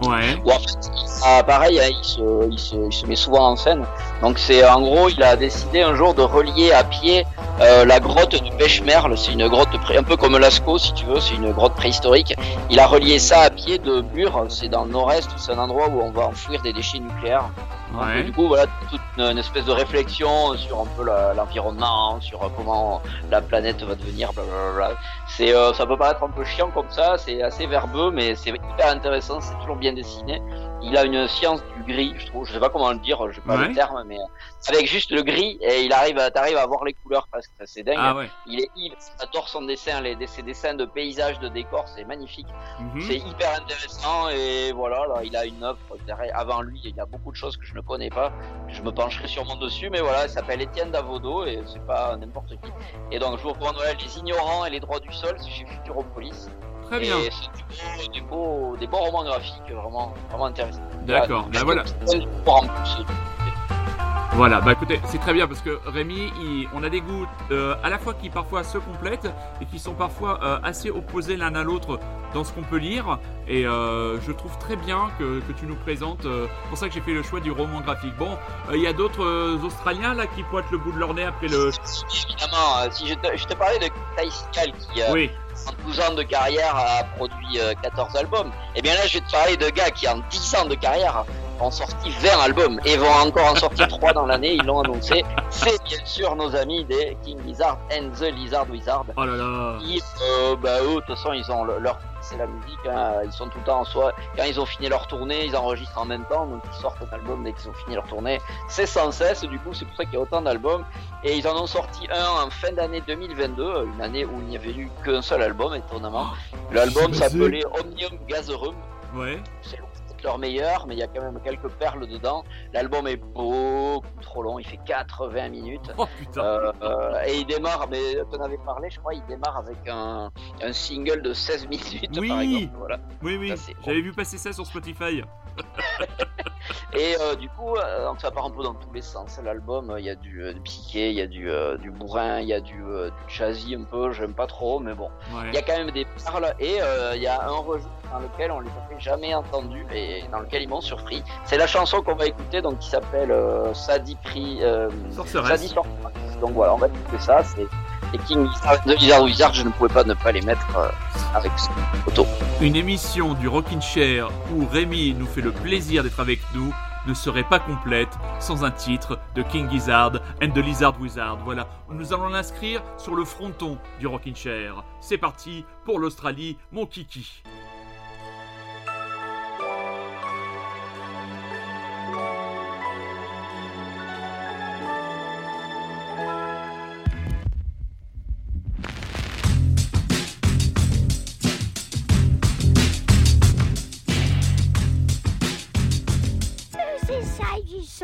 Ouais. Où en fait, ah, pareil, hein, il, se, il, se, il se met souvent en scène. Donc, c'est en gros, il a décidé un jour de relier à pied euh, la grotte de Pêche-Merle. C'est une grotte un peu comme Lascaux, si tu veux, c'est une grotte préhistorique. Il a relié ça à pied de Bure, c'est dans le nord-est, c'est un endroit où on va enfouir des déchets nucléaires. Donc, du coup, voilà, toute une, une espèce de réflexion sur un peu l'environnement, sur euh, comment la planète va devenir, blablabla. C'est, euh, ça peut paraître un peu chiant comme ça, c'est assez verbeux, mais c'est hyper intéressant, c'est toujours bien dessiné. Il a une science du gris, je trouve, je sais pas comment le dire, je sais pas Ouais. le terme, mais avec juste le gris, et il arrive, à- t'arrives à voir les couleurs parce que c'est dingue. Ah ouais. Il est, il adore son dessin, les, ses dessins de paysages, de décors, c'est magnifique. Mhm. C'est hyper intéressant et voilà, là, il a une œuvre derrière- avant lui. Il y a beaucoup de choses que je ne connais pas. Je me pencherai sûrement dessus, mais voilà, il s'appelle Étienne Davodo et c'est pas n'importe qui. Et donc, je vous recommande voilà, Les Ignorants et les Droits du Sol, c'est chez Futuropolis. Très bien. Et c'est du beau- des beaux, des beaux romans graphiques, vraiment, vraiment intéressants. D'accord. Bah voilà. Plus, Voilà, bah écoutez, c'est très bien parce que Rémi, il- on a des goûts euh, à la fois qui parfois se complètent et qui sont parfois euh, assez opposés l'un à l'autre dans ce qu'on peut lire. Et euh, je trouve très bien que, que tu nous présentes. c'est pour ça que j'ai fait le choix du roman graphique. Bon, il y a d'autres Australiens là qui pointent le bout de leur nez après le. Évidemment, si je te, je te parlais de qui, Oui, 12 ans de carrière a produit euh, 14 albums. Et bien là, je vais te parler de gars qui en 10 ans de carrière ont sorti 20 albums et vont encore en sortir 3 dans l'année, ils l'ont annoncé. C'est bien sûr nos amis des King Lizard and the Lizard Wizard. oh là là. Ils, euh, bah eux, de toute façon, ils ont le- leur c'est la musique, hein. ils sont tout le temps en soi. Quand ils ont fini leur tournée, ils enregistrent en même temps, donc ils sortent un album dès qu'ils ont fini leur tournée. C'est sans cesse, du coup, c'est pour ça qu'il y a autant d'albums. Et ils en ont sorti un en fin d'année 2022, une année où il n'y avait eu qu'un seul album, étonnamment. L'album c'est passé s'appelait Omnium Gazerum. Ouais. C'est loin d'être leur meilleur, mais il y a quand même quelques perles dedans. L'album est beaucoup trop long, il fait 80 minutes. Oh. Euh, euh, et il démarre, mais t'en avais parlé, je crois, il démarre avec un, un single de 16 minutes Oui. par exemple. Voilà. oui, oui. J'avais vu passer ça sur Spotify. Et euh, du coup, euh, donc ça part un peu dans tous les sens. L'album, euh, il y a du, euh, du psyché, il y a du, euh, du bourrin, il y a du, euh, du un peu, j'aime pas trop, mais bon. Ouais. Il y a quand même des perles et euh, il y a un registre dans lequel on les avait jamais entendus et dans lequel ils m'ont surpris. C'est la chanson qu'on va écouter, donc qui s'appelle euh, Sadie Pri, euh, Sorceresse. Sadie Sorceresse. Donc voilà, on va écouter ça. C'est les Lizard Wizard, je ne pouvais pas ne pas les mettre euh, avec cette photo. Une émission du Rockin' Chair où Rémi nous fait le plaisir d'être avec nous ne serait pas complète sans un titre de King Gizzard and the Lizard Wizard. Voilà, nous allons l'inscrire sur le fronton du Rockin' Chair. C'est parti pour l'Australie, mon kiki.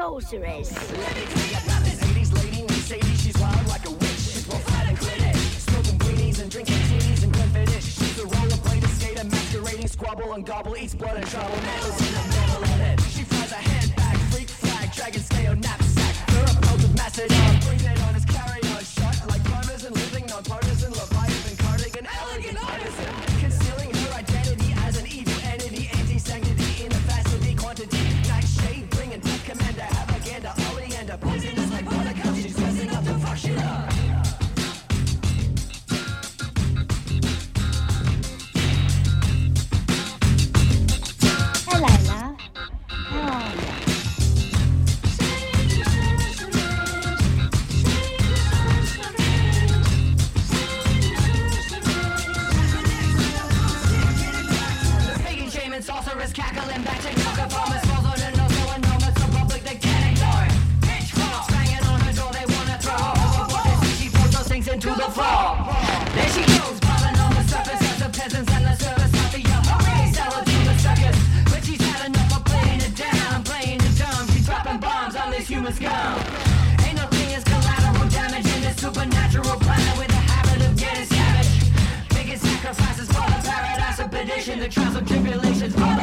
Sorceress? Squabble and gobble, eats blood and trouble. Never seen a never let it. She flies a handbag, freak flag, dragon scale knapsack. Her approach of Macedon, brings it on his trials and tribulations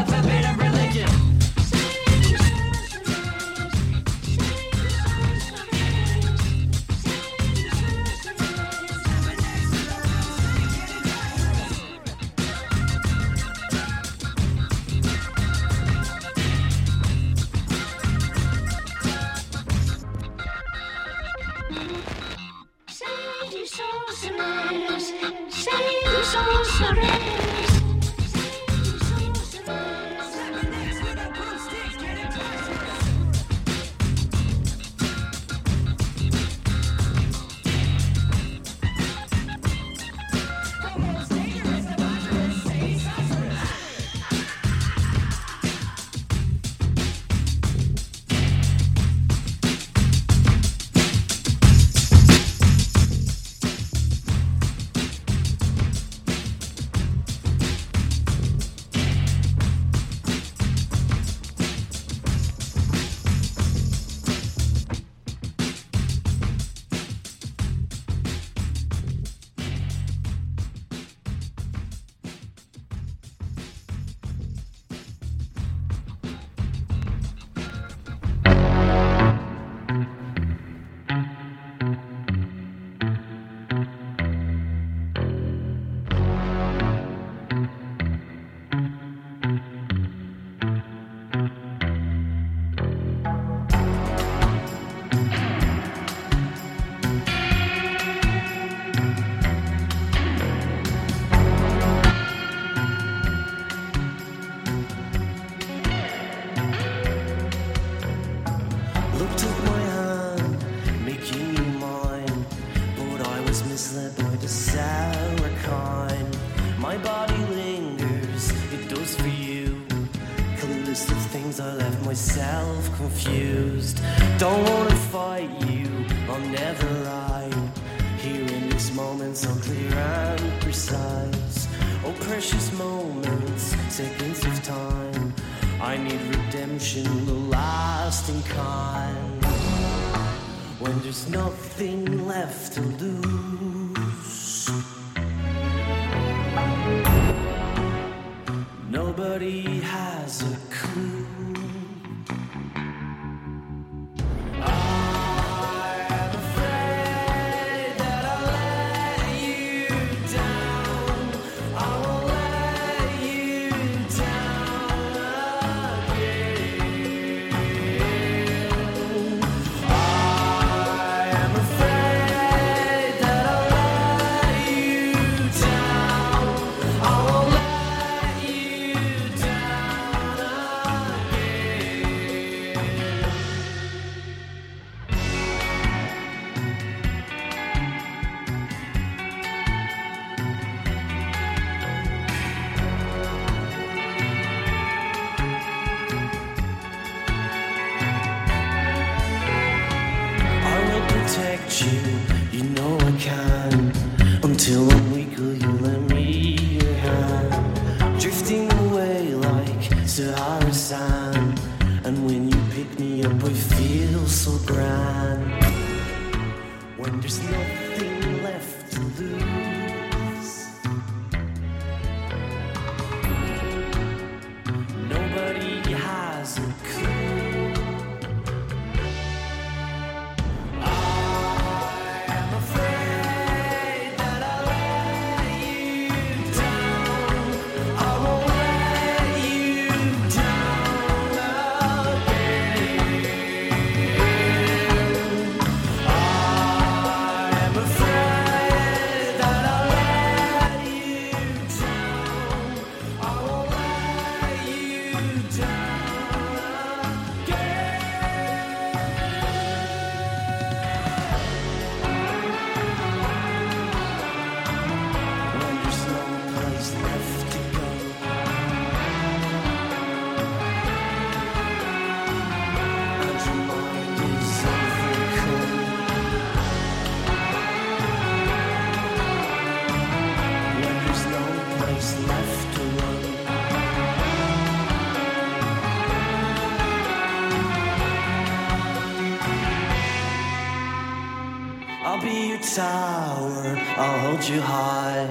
you high.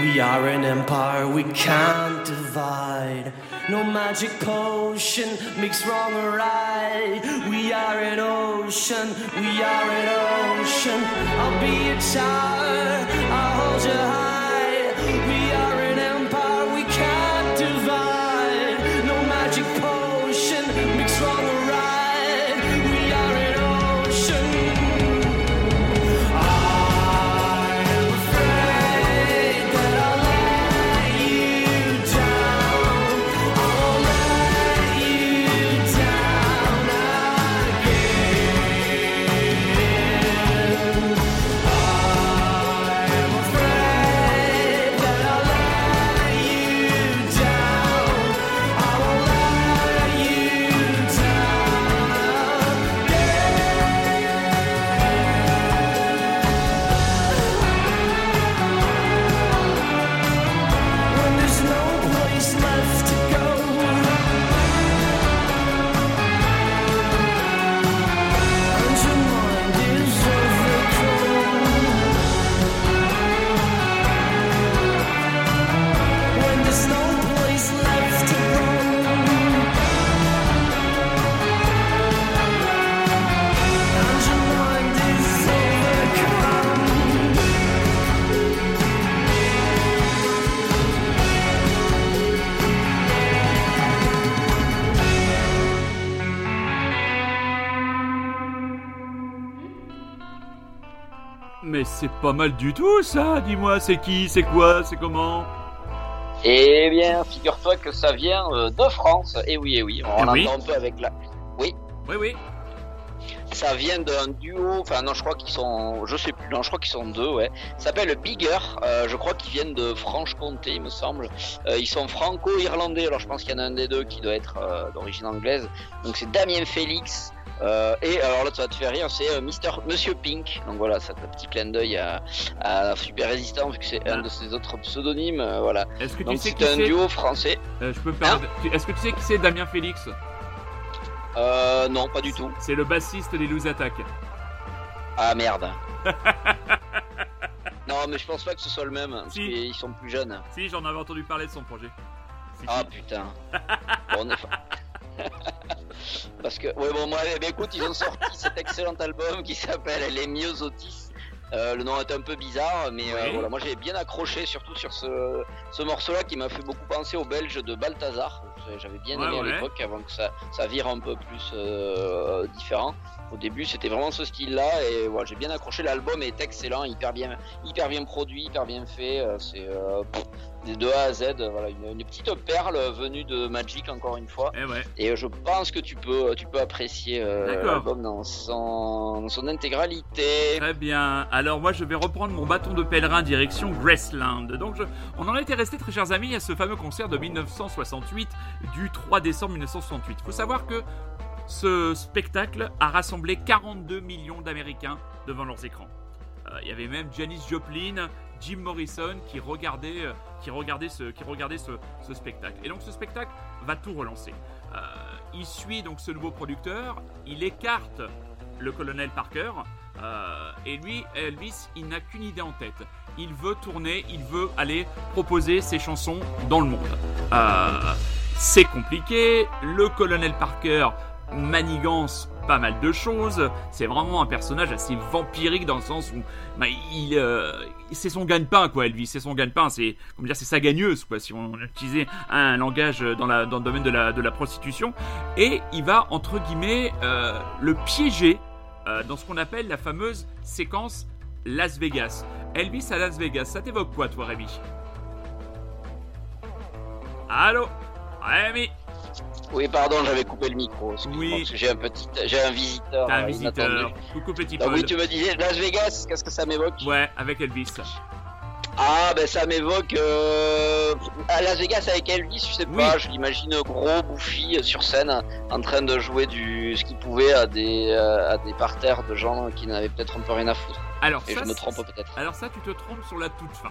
We are an empire we can't divide. No magic potion makes wrong or right. We are an ocean, we are an ocean. I'll be a tower, I'll hold you high. Mais c'est pas mal du tout ça, dis-moi, c'est qui, c'est quoi, c'est comment? Eh bien, figure-toi que ça vient euh, de France. Et oui, et oui, on Eh oui. un peu avec la. Oui, Oui, oui. Ça vient d'un duo. Enfin, non, je crois qu'ils sont. Je sais plus, non, je crois qu'ils sont deux, ouais. Ça s'appelle Bigger. euh, je crois qu'ils viennent de Franche-Comté, il me semble. Euh, ils sont franco-irlandais. Alors, je pense qu'il y en a un des deux qui doit être euh, d'origine anglaise. Donc, c'est Damien Félix. et alors là, ça va te faire rire, c'est Mister, Monsieur Pink. Donc voilà, ça fait un petit clin d'œil à, à Super Résistant, vu que c'est un de ses autres pseudonymes. voilà. Est-ce que tu Donc sais c'est qui un c'est duo français. Je peux me permettre. tu- Est-ce que tu sais qui c'est Damien Félix? Euh, non, pas du tout. C'est le bassiste des Loose Attack. Ah merde. non, mais je pense pas que ce soit le même, parce Si. qu'ils sont plus jeunes. Si, j'en avais entendu parler de son projet. Ah putain. Bon, on est... Parce que, ouais, bon, moi, eh écoute, ils ont sorti cet excellent album qui s'appelle Les Myosotis. Euh, le nom est un peu bizarre, mais euh, voilà, moi j'ai bien accroché, surtout sur ce, ce morceau-là qui m'a fait beaucoup penser au belge de Balthazar. J'avais bien Ouais, aimé à ouais. l'époque, avant que ça, ça vire un peu plus euh, différent. Au début, c'était vraiment ce style-là, et voilà, j'ai bien accroché. L'album est excellent, hyper bien, hyper bien produit, hyper bien fait. euh, C'est euh, de A à Z, voilà, une, une petite perle venue de Magic encore une fois. Eh ouais. Et euh, je pense que tu peux, tu peux apprécier euh, l'album dans son, dans son intégralité. Très bien. Alors moi je vais reprendre mon bâton de pèlerin direction Graceland. Donc je- on en était resté très chers amis à ce fameux concert de 1968 du 3 décembre 1968. Il faut savoir que ce spectacle a rassemblé 42 millions d'Américains devant leurs écrans. Euh, Il y avait même Janis Joplin, Jim Morrison qui regardaient, euh, qui ce, qui regardaient ce, spectacle. Et donc ce spectacle va tout relancer. Euh, il suit donc ce nouveau producteur, il écarte le colonel Parker, et lui, Elvis, il n'a qu'une idée en tête. Il veut tourner, il veut aller proposer ses chansons dans le monde. C'est compliqué, le colonel Parker manigance pas mal de choses. C'est vraiment un personnage assez vampirique dans le sens où bah, il, euh, c'est son gagne-pain quoi, Elvis. C'est son gagne-pain. C'est comment dire, c'est sa gagneuse quoi, si on utilisait un langage dans, le domaine de la, de la prostitution. Et il va entre guillemets euh, le piéger euh, dans ce qu'on appelle la fameuse séquence Las Vegas. Elvis à Las Vegas, ça t'évoque quoi toi, Rémi? Allô? Oui, pardon, j'avais coupé le micro. Oui. j'ai un petit, j'ai un visiteur. T'as un euh, visiteur. Coucou petit Donc oui, tu me disais Las Vegas, qu'est-ce que ça m'évoque? Ouais, avec Elvis. Ah, ben ça m'évoque euh, à Las Vegas avec Elvis, je sais Oui. pas, je l'imagine gros, bouffi euh, sur scène, en train de jouer du ce qu'il pouvait à des euh, à des parterres de gens qui n'avaient peut-être un peu rien à foutre. Alors Et ça, je me trompe peut-être. alors ça, tu te trompes sur la toute fin.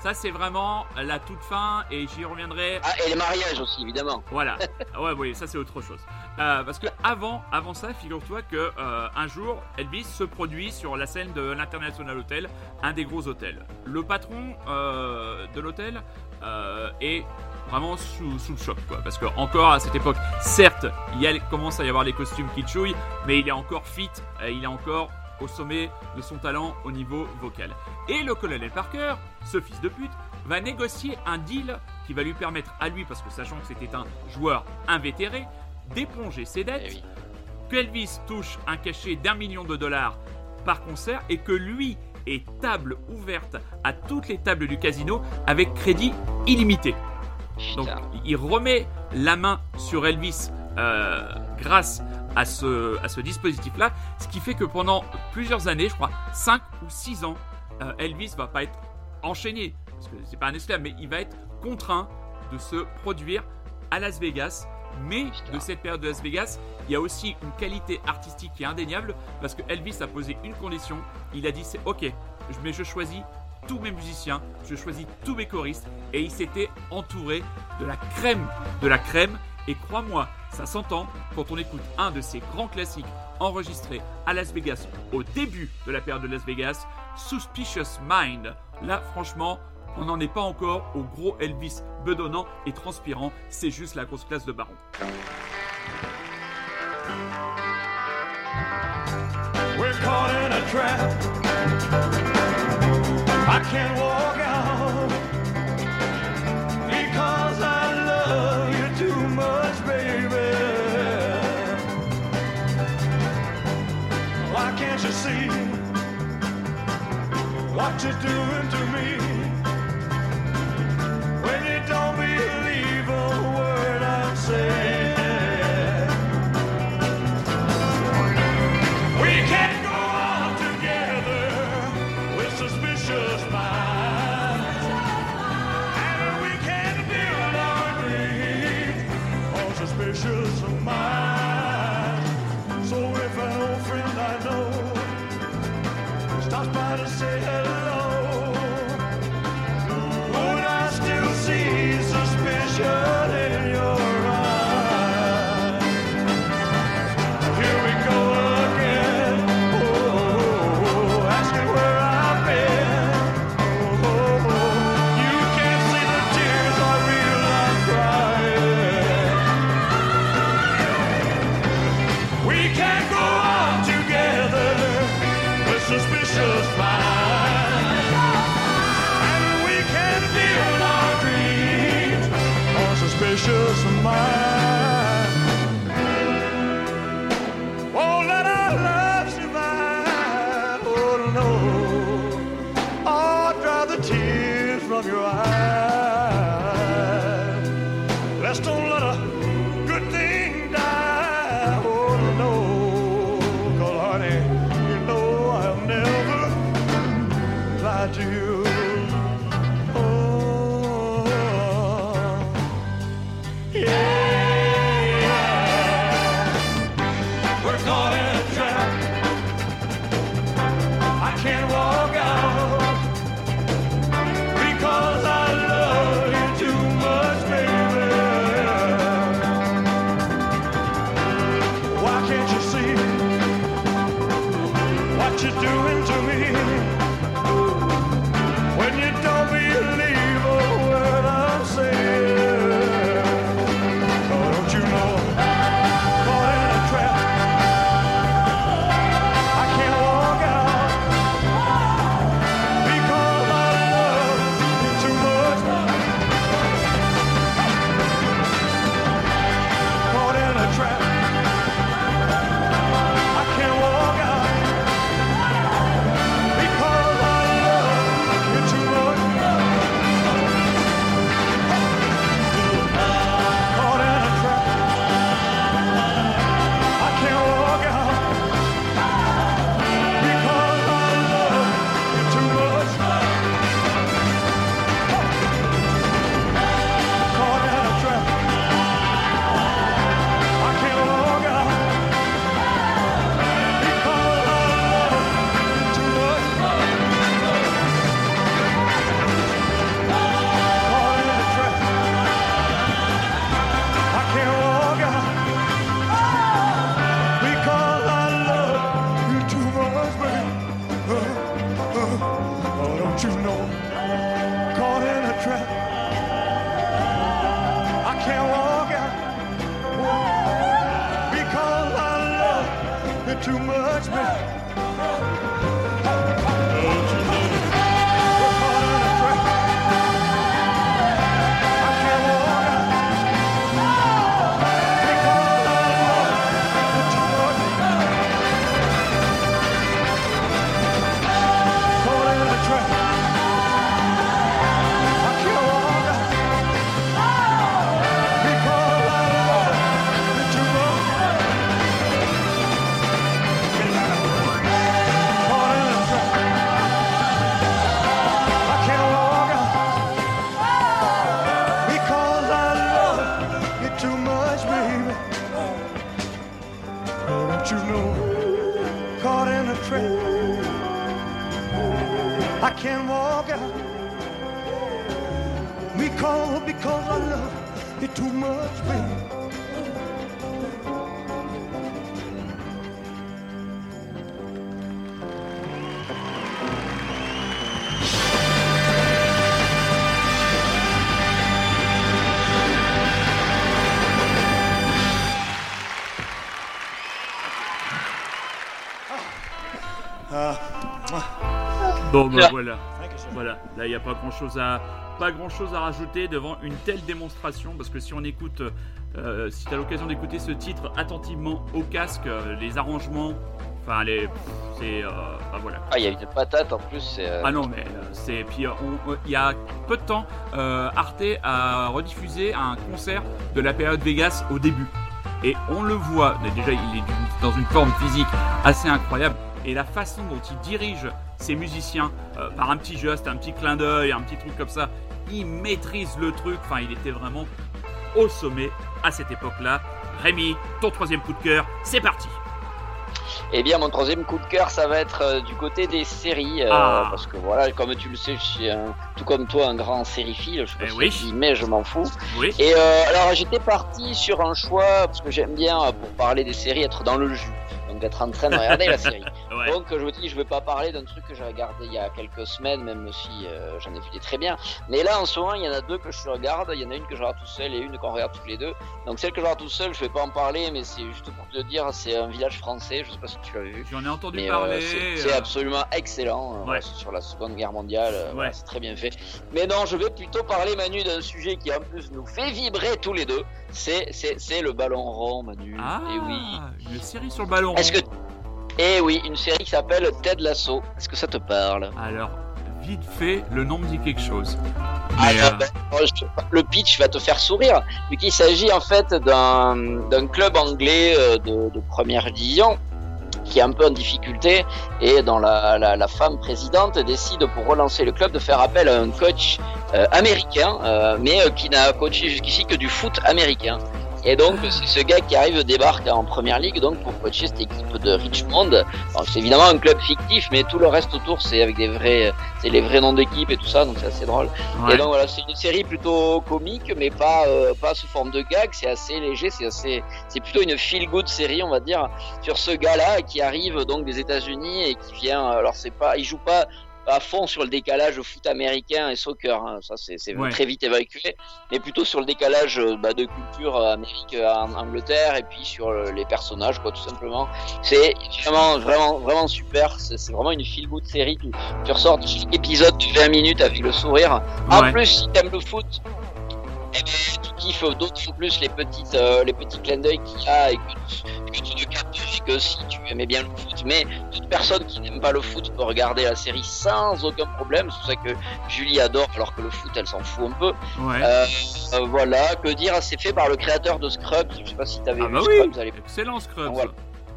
Ça, c'est vraiment la toute fin, et j'y reviendrai Ah, et les mariages aussi, évidemment. Voilà. Ah Ouais, oui, ça c'est autre chose. Euh, parce que avant, avant ça, figure-toi que euh, un jour, Elvis se produit sur la scène de l'International Hotel, un des gros hôtels. Le patron euh, de l'hôtel est vraiment sous, sous le choc, quoi. Parce que encore à cette époque, certes, il y a, commence à y avoir les costumes kitschouilles, mais il est encore fit, il est encore au sommet de son talent au niveau vocal. Et le colonel Parker, ce fils de pute, va négocier un deal qui va lui permettre à lui, parce que sachant que c'était un joueur invétéré, d'éponger ses dettes, Eh oui. que Elvis touche un cachet d'un million de dollars par concert et que lui ait table ouverte à toutes les tables du casino avec crédit illimité. Donc il remet la main sur Elvis euh, grâce à ce, à ce dispositif-là, ce qui fait que pendant plusieurs années, je crois 5 ou 6 ans, euh, Elvis va pas être enchaîné, parce que c'est pas un esclave, mais il va être contraint de se produire à Las Vegas. Mais de cette période de Las Vegas, il y a aussi une qualité artistique qui est indéniable, parce que Elvis a posé une condition, il a dit c'est ok, mais je choisis tous mes musiciens, je choisis tous mes choristes, et il s'était entouré de la crème de la crème. Et crois-moi, ça s'entend quand on écoute un de ces grands classiques enregistrés à Las Vegas au début de la période de Las Vegas, Suspicious Mind. Là, franchement, on n'en est pas encore au gros Elvis bedonnant et transpirant, c'est juste la grosse classe de baron. What you're doing to me. Bon, Bien. voilà. Voilà, là il n'y a pas grand chose à pas grand chose à rajouter devant une telle démonstration parce que si on écoute, euh, si tu as l'occasion d'écouter ce titre attentivement au casque, euh, les arrangements, Enfin, les, c'est, euh, bah, voilà. Ah, il y a une patate en plus. euh, Ah non, mais euh, c'est. Puis euh, il y a peu de temps, euh, Arte a rediffusé un concert de la période Vegas au début. Et on le voit, déjà il est dans une forme physique assez incroyable. Et la façon dont il dirige ses musiciens, euh, par un petit geste, un petit clin d'œil, un petit truc comme ça, il maîtrise le truc. Enfin, il était vraiment au sommet à cette époque-là. Rémi, ton troisième coup de cœur, c'est parti Eh bien, mon troisième coup de cœur, ça va être euh, du côté des séries. euh, Ah. Parce que voilà, comme tu le sais, je suis un- tout comme toi un grand sériephile. Je sais pas Eh si oui. dis, mais je m'en fous. Oui. Et euh, alors, j'étais parti sur un choix, parce que j'aime bien, pour parler des séries, être dans le jus. Donc, être en train de regarder la série. Ouais. Donc, je me dis, je vais pas parler d'un truc que j'ai regardé il y a quelques semaines, même si euh, j'en ai vu des très bien. Mais là, en ce moment, il y en a deux que je regarde. Il y en a une que je regarde tout seul et une qu'on regarde toutes les deux. Donc, celle que je regarde tout seul, je vais pas en parler, mais c'est juste pour te dire, c'est un village français. Je sais pas si tu l'as vu. J'en ai entendu Mais euh, parler. c'est c'est absolument excellent. euh, c'est sur la Seconde Guerre mondiale, voilà, Ouais. c'est très bien fait. Mais non, je vais plutôt parler, Manu, d'un sujet qui en plus nous fait vibrer tous les deux. C'est c'est c'est le ballon rond, Manu. Ah, Et oui. une série sur le ballon. Est-ce que Eh oui, une série qui s'appelle Ted Lasso. Est-ce que ça te parle? Alors, vite fait, le nom me dit quelque chose. Ah, Mais, bah, euh, ben, le pitch va te faire sourire, vu qu'il s'agit en fait d'un d'un club anglais euh, de, de première division qui est un peu en difficulté et dont la, femme présidente décide pour relancer le club de faire appel à un coach euh, américain, euh, mais euh, qui n'a coaché jusqu'ici que du foot américain. Et donc c'est ce gars qui arrive débarque en première ligue donc pour coacher cette équipe de Richmond. Alors, C'est évidemment un club fictif, mais tout le reste autour c'est avec des vrais, c'est les vrais noms d'équipe et tout ça, donc c'est assez drôle. ouais. Et donc voilà, c'est une série plutôt comique, mais pas euh, pas sous forme de gag. C'est assez léger, c'est assez, c'est plutôt une feel good série, on va dire, sur ce gars-là qui arrive donc des États-Unis et qui vient. Alors c'est pas, il joue pas à fond sur le décalage foot américain et soccer, hein, ça c'est Ouais. très vite évacué, mais plutôt sur le décalage euh, bah, de culture euh, Amérique euh, en Angleterre et puis sur les personnages quoi tout simplement. C'est vraiment vraiment vraiment super, c'est vraiment une feel good série. Tu, tu ressors de chaque épisode de 20 minutes avec le sourire. En plus, si t'aimes le foot, eh ben, tu kiffes d'autant plus les petites, euh, les petits clins d'œil qu'il y a et que, que tu ne captes que si tu aimais bien le foot. Mais toute personne qui n'aime pas le foot peut regarder la série sans aucun problème. C'est pour ça que Julie adore, alors que le foot, elle s'en fout un peu. Ouais. Euh, euh, voilà, que dire, c'est fait par le créateur de Scrubs? Je sais pas si t'avais Ah vu bah oui. Scrubs à l'époque. Excellent Scrubs. Voilà.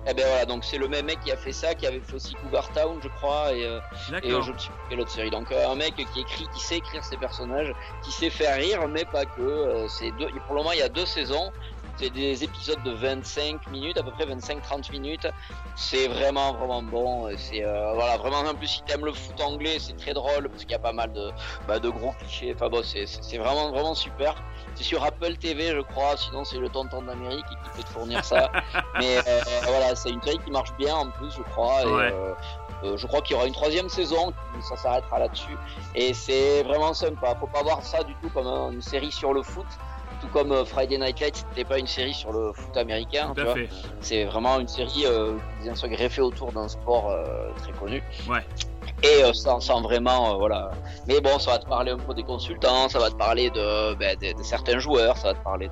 Eh ben voilà, donc c'est le même mec qui a fait ça, qui avait fait aussi Cougar Town, je crois, et, euh, et je ne sais plus quelle autre série. Donc euh, un mec qui écrit, qui sait écrire ses personnages, qui sait faire rire, mais pas que. Euh, c'est deux, pour le moment, il y a deux saisons. C'est des épisodes de 25 minutes, à peu près 25-30 minutes. C'est vraiment vraiment bon. C'est euh, voilà vraiment en plus si t'aimes le foot anglais, c'est très drôle parce qu'il y a pas mal de bah, de gros clichés. Enfin bon, c'est vraiment vraiment super. C'est sur Apple TV, je crois. Sinon, c'est le tonton d'Amérique qui peut te fournir ça. Mais euh, voilà, c'est une série qui marche bien en plus, je crois. Et, Ouais. euh, euh, je crois qu'il y aura une troisième saison, ça s'arrêtera là-dessus. Et c'est vraiment sympa. Faut pas voir ça du tout comme un- une série sur le foot. Tout comme euh, Friday Night Lights, c'était pas une série sur le foot américain. Tu. C'est vraiment une série euh, qui vient se greffer autour d'un sport euh, très connu. Ouais. Et euh, sans, sans vraiment, euh, voilà. Mais bon, ça va te parler un peu des consultants, ça va te parler de, ben, de, de certains joueurs, ça va te parler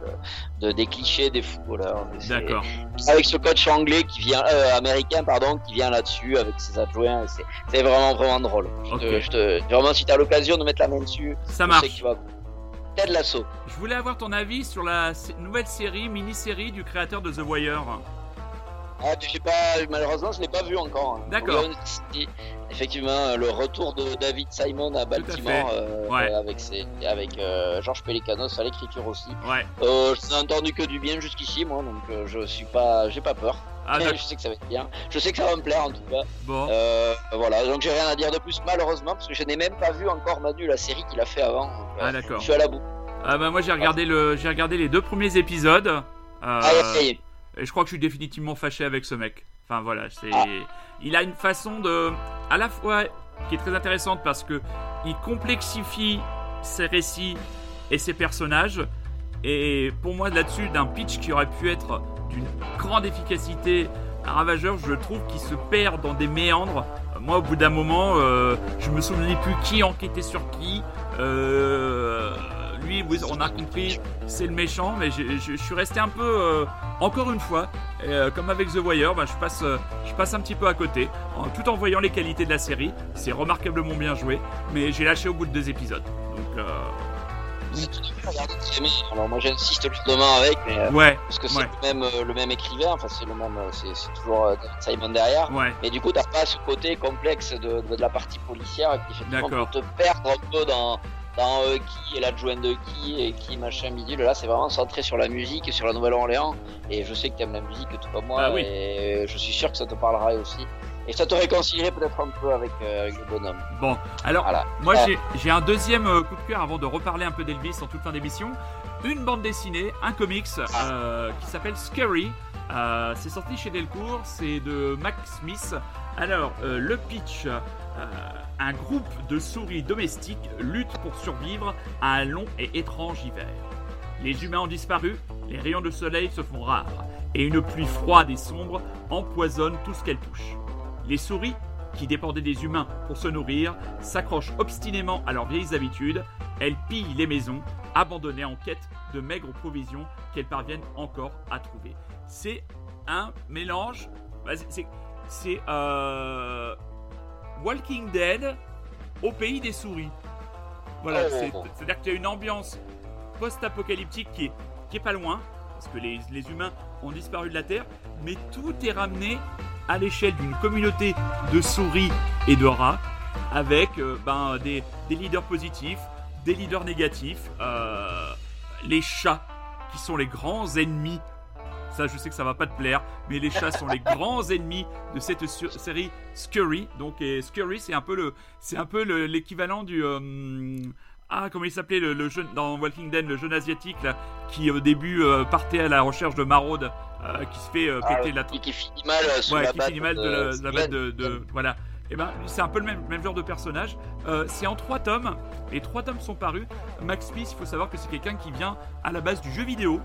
de, de- des clichés des footballeurs. D'accord. Avec ce coach anglais qui vient, américain pardon, qui vient là-dessus avec ses adjoints. C'est, vraiment vraiment drôle. Je te- Ok. je te, vraiment, si t'as l'occasion de mettre la main dessus, Ça marche. que tu vas. Je voulais avoir ton avis sur la nouvelle série, mini-série du créateur de The Wire. Ah, pas, malheureusement, je l'ai pas vu encore. hein. D'accord. Effectivement, le retour de David Simon à Baltimore euh, Ouais. avec ses, avec euh, Georges Pelicanos à l'écriture aussi. Ouais. Euh, je n'ai entendu que du bien jusqu'ici, moi, donc euh, je suis pas, j'ai pas peur. Ah, je sais que ça va être bien. Je sais que ça va me plaire en tout cas. Bon. Euh, voilà, donc j'ai rien à dire de plus malheureusement parce que je n'ai même pas vu encore Manu la série qu'il a fait avant. donc, euh, Ah, d'accord. Je suis à la bout. Ah bah moi j'ai regardé le j'ai regardé les deux premiers épisodes. Euh, Ah, ça y est. et je crois que je suis définitivement fâché avec ce mec. Enfin voilà, c'est il a une façon de à la fois qui est très intéressante parce que il complexifie ses récits et ses personnages et pour moi là-dessus d'un pitch qui aurait pu être d'une grande efficacité ravageur, je trouve qu'il se perd dans des méandres. Moi, au bout d'un moment, euh, je me souvenais plus qui enquêtait sur qui. Euh, lui, on a compris, c'est le méchant, mais je je suis resté un peu, euh, encore une fois, euh, comme avec The Wire, bah, je, passe, euh, je passe un petit peu à côté, en- tout en voyant les qualités de la série. C'est remarquablement bien joué, mais j'ai lâché au bout de deux épisodes. Donc, euh. Alors moi j'insiste justement avec, mais, ouais, parce que c'est ouais. le même le même écrivain, enfin c'est le même, c'est toujours Simon derrière. ouais. Mais du coup, t'as pas ce côté complexe de, de, de la partie policière qui effectivement peut te perdre un peu dans, dans euh, qui est l'adjoint de qui et qui machin bidule. Là, c'est vraiment centré sur la musique et sur la Nouvelle-Orléans. Et je sais que t'aimes la musique tout comme moi. Ah oui. Et je suis sûr que ça te parlera aussi. Et ça te réconcilierait peut-être un peu avec, euh, avec le bonhomme. Bon, alors, Voilà. moi Euh, j'ai- un deuxième euh, coup de cœur avant de reparler un peu d'Elvis en toute fin d'émission. Une bande dessinée, un comics euh, qui s'appelle Scary. Euh, c'est sorti chez Delcourt, c'est de Max Smith. Alors, le pitch un groupe de souris domestiques lutte pour survivre à un long et étrange hiver. Les humains ont disparu, les rayons de soleil se font rares, et une pluie froide et sombre empoisonne tout ce qu'elle touche. Les souris, qui dépendaient des humains pour se nourrir, s'accrochent obstinément à leurs vieilles habitudes, elles pillent les maisons, abandonnées en quête de maigres provisions qu'elles parviennent encore à trouver. C'est un mélange. C'est. C'est. euh, Walking Dead au pays des souris. Voilà, Oh. c'est- c'est-à-dire qu'il y a une ambiance post-apocalyptique qui est, qui est pas loin, parce que les, les humains ont disparu de la Terre, mais tout est ramené à l'échelle d'une communauté de souris et de rats, avec euh, ben, des, des leaders positifs, des leaders négatifs, euh, les chats, qui sont les grands ennemis. Ça, je sais que ça va pas te plaire, mais les chats sont les grands ennemis de cette série Scurry. Donc, et Scurry, c'est un peu le, c'est un peu le- l'équivalent du, euh, ah, comment il s'appelait le, le jeune dans Walking Dead, le jeune asiatique là, qui au début euh, partait à la recherche de maraude, euh, qui se fait euh, Ah, péter la qui, qui finit mal sous ouais, la qui finit mal de, la, de la batte de, de- voilà. Et ben, c'est un peu le même, même genre de personnage. C'est en trois tomes. Les trois tomes sont parus. Max Smith, il faut savoir que c'est quelqu'un qui vient à la base du jeu vidéo.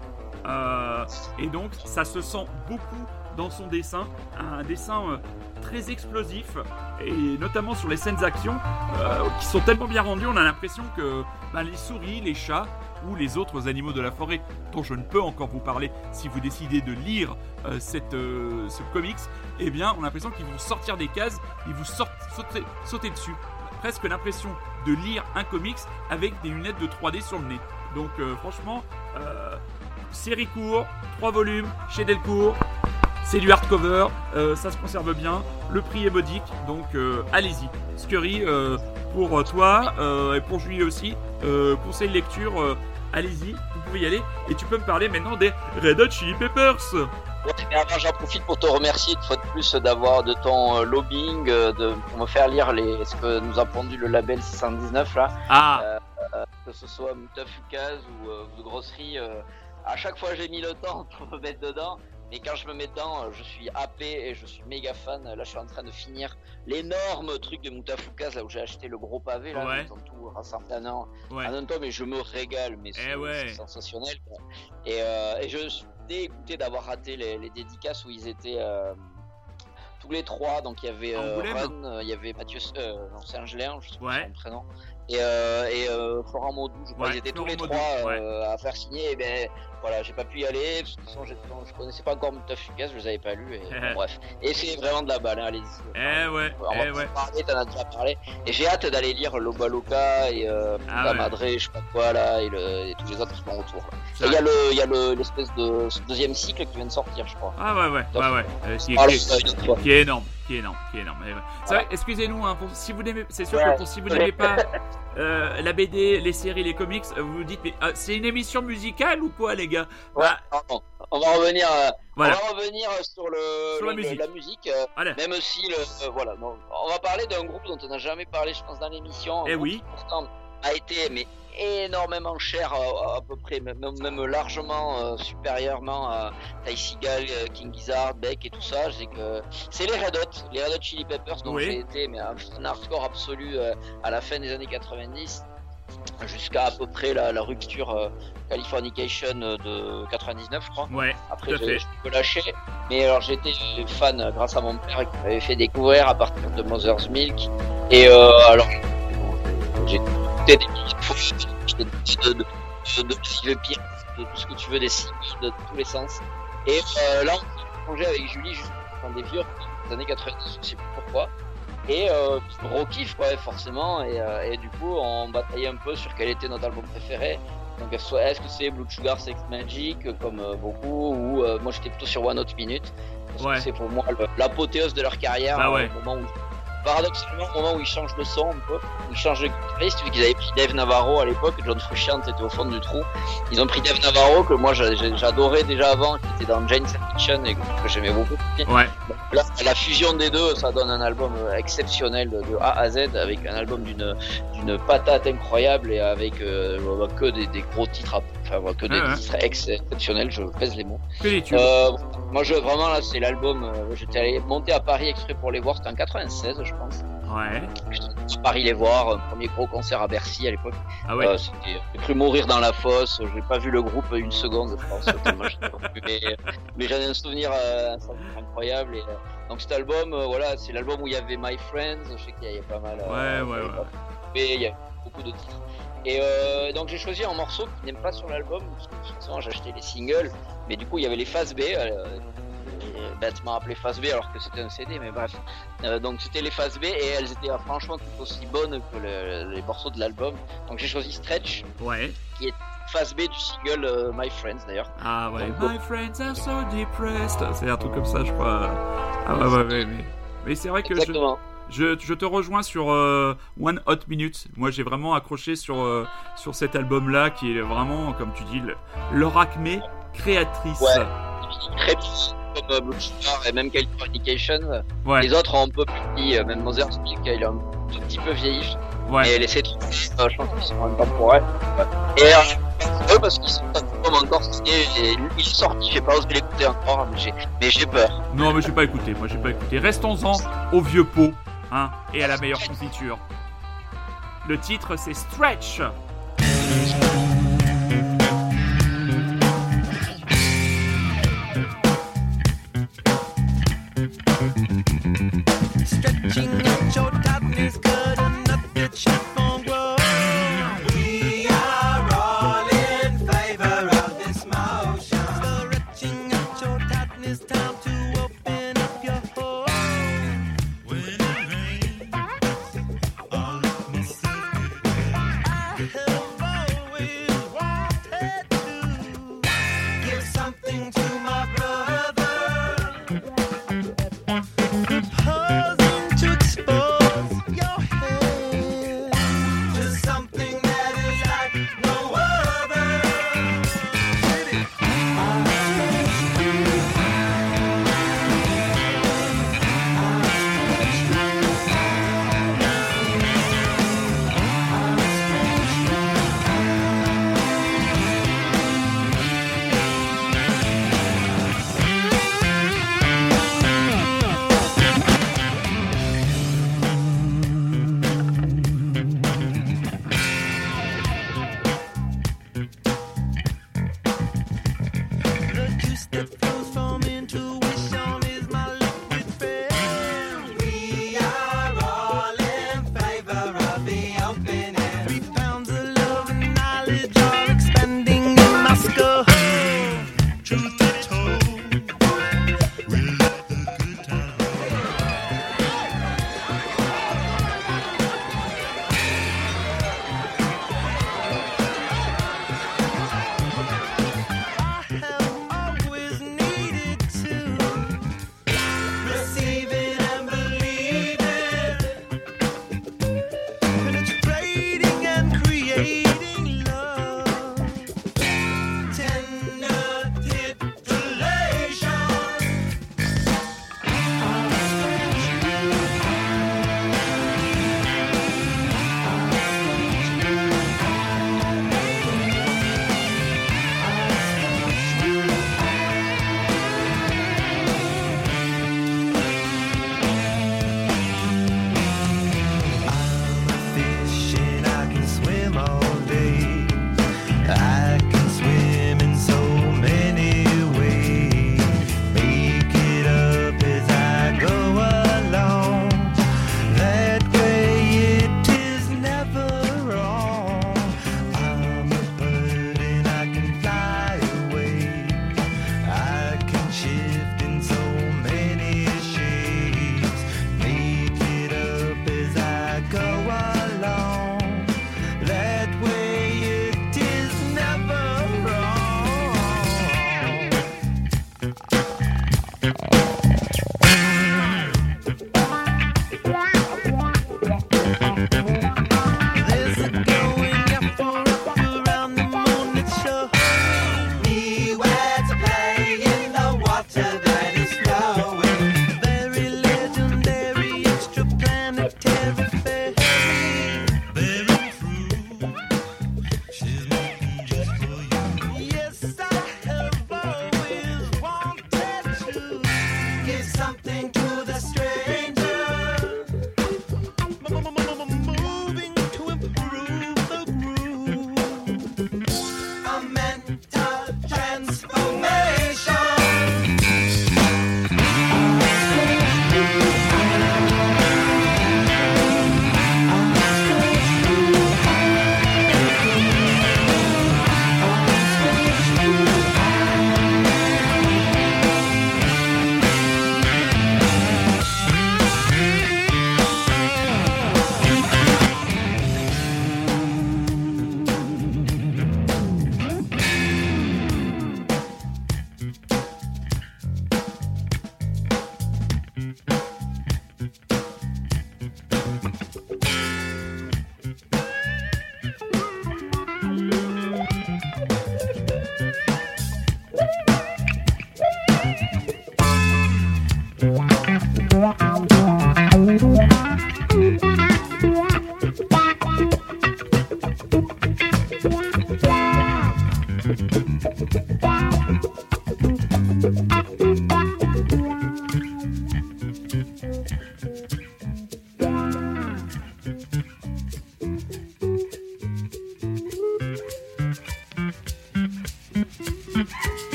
Euh, et donc, ça se sent beaucoup dans son dessin. Un dessin euh, très explosif. Et notamment sur les scènes d'action euh, qui sont tellement bien rendues, on a l'impression que ben, les souris, les chats ou les autres animaux de la forêt, dont je ne peux encore vous parler si vous décidez de lire ce comics, eh bien, on a l'impression qu'ils vont sortir des cases, ils vous sauter, dessus. Presque l'impression de lire un comics avec des lunettes de 3D sur le nez. Donc, franchement, série court, 3 volumes, chez Delcourt. C'est du hardcover, euh, ça se conserve bien, le prix est modique, donc euh, allez-y. Scurry, euh, pour toi et pour Julie aussi, conseil de lecture, allez-y, vous pouvez y aller. Et tu peux me parler maintenant des Red Hot Chili Peppers. Ouais, mais avant, j'en profite pour te remercier une fois de plus d'avoir de ton lobbying, de, pour me faire lire les, ce que nous a pondu le label 619 là, Ah, que ce soit Mutafukaz ou de grosserie. À chaque fois, j'ai mis le temps pour me mettre dedans. Mais quand je me mets dedans, je suis happé et je suis méga fan. Là, je suis en train de finir l'énorme truc de Mutafukaz là où j'ai acheté le gros pavé là, Ouais. ils ont tout rassemblé en un, ouais. en un tome et je me régale. Mais c'est Eh ouais. c'est sensationnel. quoi. Et, euh, et je suis dégoûté d'avoir raté les, les dédicaces où ils étaient. euh, tous les trois, donc il y avait euh, Ron, euh, il y avait Mathieu, non, c'est je sais pas son prénom, et, euh, et euh, Florent Maudou, je crois Ouais, qu'ils étaient Florent tous les Maudou, trois euh, à faire signer. Et ben voilà, j'ai pas pu y aller. parce que de toute façon, je connaissais pas encore Mutafukaz, je les avais pas lus. Et, bon, bref, et c'est vraiment de la balle, hein, allez-y. Eh ouais, va eh ouais. parler, t'en as déjà parlé. Et j'ai hâte d'aller lire Loba Loca et euh, Ah La ouais. Madre, je sais pas quoi là, et, le, et tous les autres qui sont autour. il y a le, y a le, l'espèce de ce deuxième cycle qui vient de sortir, je crois. Ah ouais, ouais, ouais, ouais. Euh, qui, Ah, qui- est énorme, qui est énorme, qui est énorme. Eh Voilà. vrai, excusez-nous, hein, pour- si vous n'aimez, c'est sûr Ouais. que pour, si vous n'aimez pas euh, la BD, les séries, les comics, euh, vous vous dites, mais euh, c'est une émission musicale ou quoi, les gars Bah. On va revenir, euh, Voilà. on va revenir sur le Sur la le- musique. la musique, Allez. même si le voilà. on va parler d'un groupe dont on n'a jamais parlé, je pense, dans l'émission. Eh oui. pourtant a été mais énormément cher euh, à, peu près, même, même largement euh, supérieurement à Ty Seagal, euh, King Gizzard, Beck et tout ça. Sais que c'est les Red Hot, les Red Hot Chili Peppers dont Oui. j'ai été mais un, un hardcore absolu euh, à la fin des années 90 jusqu'à à peu près la, la rupture euh, Californication de 99 je crois. Ouais, Après, j'ai peu lâché. Mais alors, j'étais fan grâce à mon père qui m'avait fait découvrir à partir de Mother's Milk. Et euh, alors, j'ai écouté des de de, de, de, de tout ce que tu veux, des CDs, de tous les sens. Et euh, là, on plongé avec Julie juste dans des vieux des années 90, je sais plus pourquoi. Et euh, gros kiff, quoi, forcément. Et, euh, et du coup, on bataillait un peu sur quel était notre album préféré. Donc, est-ce que c'est Blue Sugar Sex Magic, comme euh, beaucoup, ou euh, moi j'étais plutôt sur One Hot Minute. Parce Ouais. que c'est pour moi l'apothéose de leur carrière. Bah euh, ouais. au moment où, paradoxalement, au moment où ils changent de son un peu, ils changent de guitariste, vu qu'ils avaient pris Dave Navarro à l'époque, John Frusciante était au fond du trou. Ils ont pris Dave Navarro, que moi j'a- j'a- j'adorais déjà avant, qui était dans Jane's Addiction et que j'aimais beaucoup. Ouais. Donc Là, la fusion des deux, ça donne un album exceptionnel de, de A à Z, avec un album d'une patate incroyable et avec euh, que des, des gros titres, à- enfin voilà, que des ouais. titres ex- exceptionnels. Je pèse les mots. Euh, moi, je vraiment là, c'est l'album. euh, J'étais allé monter à Paris exprès pour les voir. C'était en 96, je pense. Ouais. À Paris les voir, un premier gros concert à Bercy à l'époque. Ah ouais. Euh, c'était- J'ai cru mourir dans la fosse. J'ai pas vu le groupe une seconde, je pense. mais mais j'en ai un souvenir, euh, incroyable. Et, euh, donc cet album, euh, voilà, c'est l'album où il y avait My Friends. Je sais qu'il y avait pas mal. euh, Ouais, ouais, ouais. mais il y a beaucoup de titres. Et euh, donc j'ai choisi un morceau qui n'est pas sur l'album, parce que forcément j'ai acheté les singles, mais du coup il y avait les phases B, euh, euh, bêtement appelé phase B alors que c'était un CD, mais bref. Euh, donc c'était les phases B et elles étaient euh, franchement tout aussi bonnes que le- les morceaux de l'album. Donc j'ai choisi Stretch, Ouais. qui est phase B du single euh, My Friends d'ailleurs. Ah ouais. Donc, My friends are so depressed. C'est un truc comme ça, je crois. Ah ouais, ouais, ouais. Mais, mais c'est vrai que Exactement. je, je te rejoins sur euh, One Hot Minute. Moi, j'ai vraiment accroché sur, euh, sur cet album-là, qui est vraiment, comme tu dis, le- leur acmé créatrice. Ouais. Très petit, comme euh, Blue Sugar et même Californication. Ouais. Les autres ont un peu plus euh, même il a un tout petit peu vieilli. Ouais. Et laisser trop, euh, je pense qu'ils sont intemporels. Et euh, eux, parce qu'ils sont encore et il est sorti, j'ai pas osé l'écouter encore, mais j'ai, mais j'ai peur. Non, mais j'ai pas écouté. Moi, j'ai pas écouté. Restons-en au vieux pot, hein, et à la meilleure confiture. Le titre, c'est Stretch. sing to me.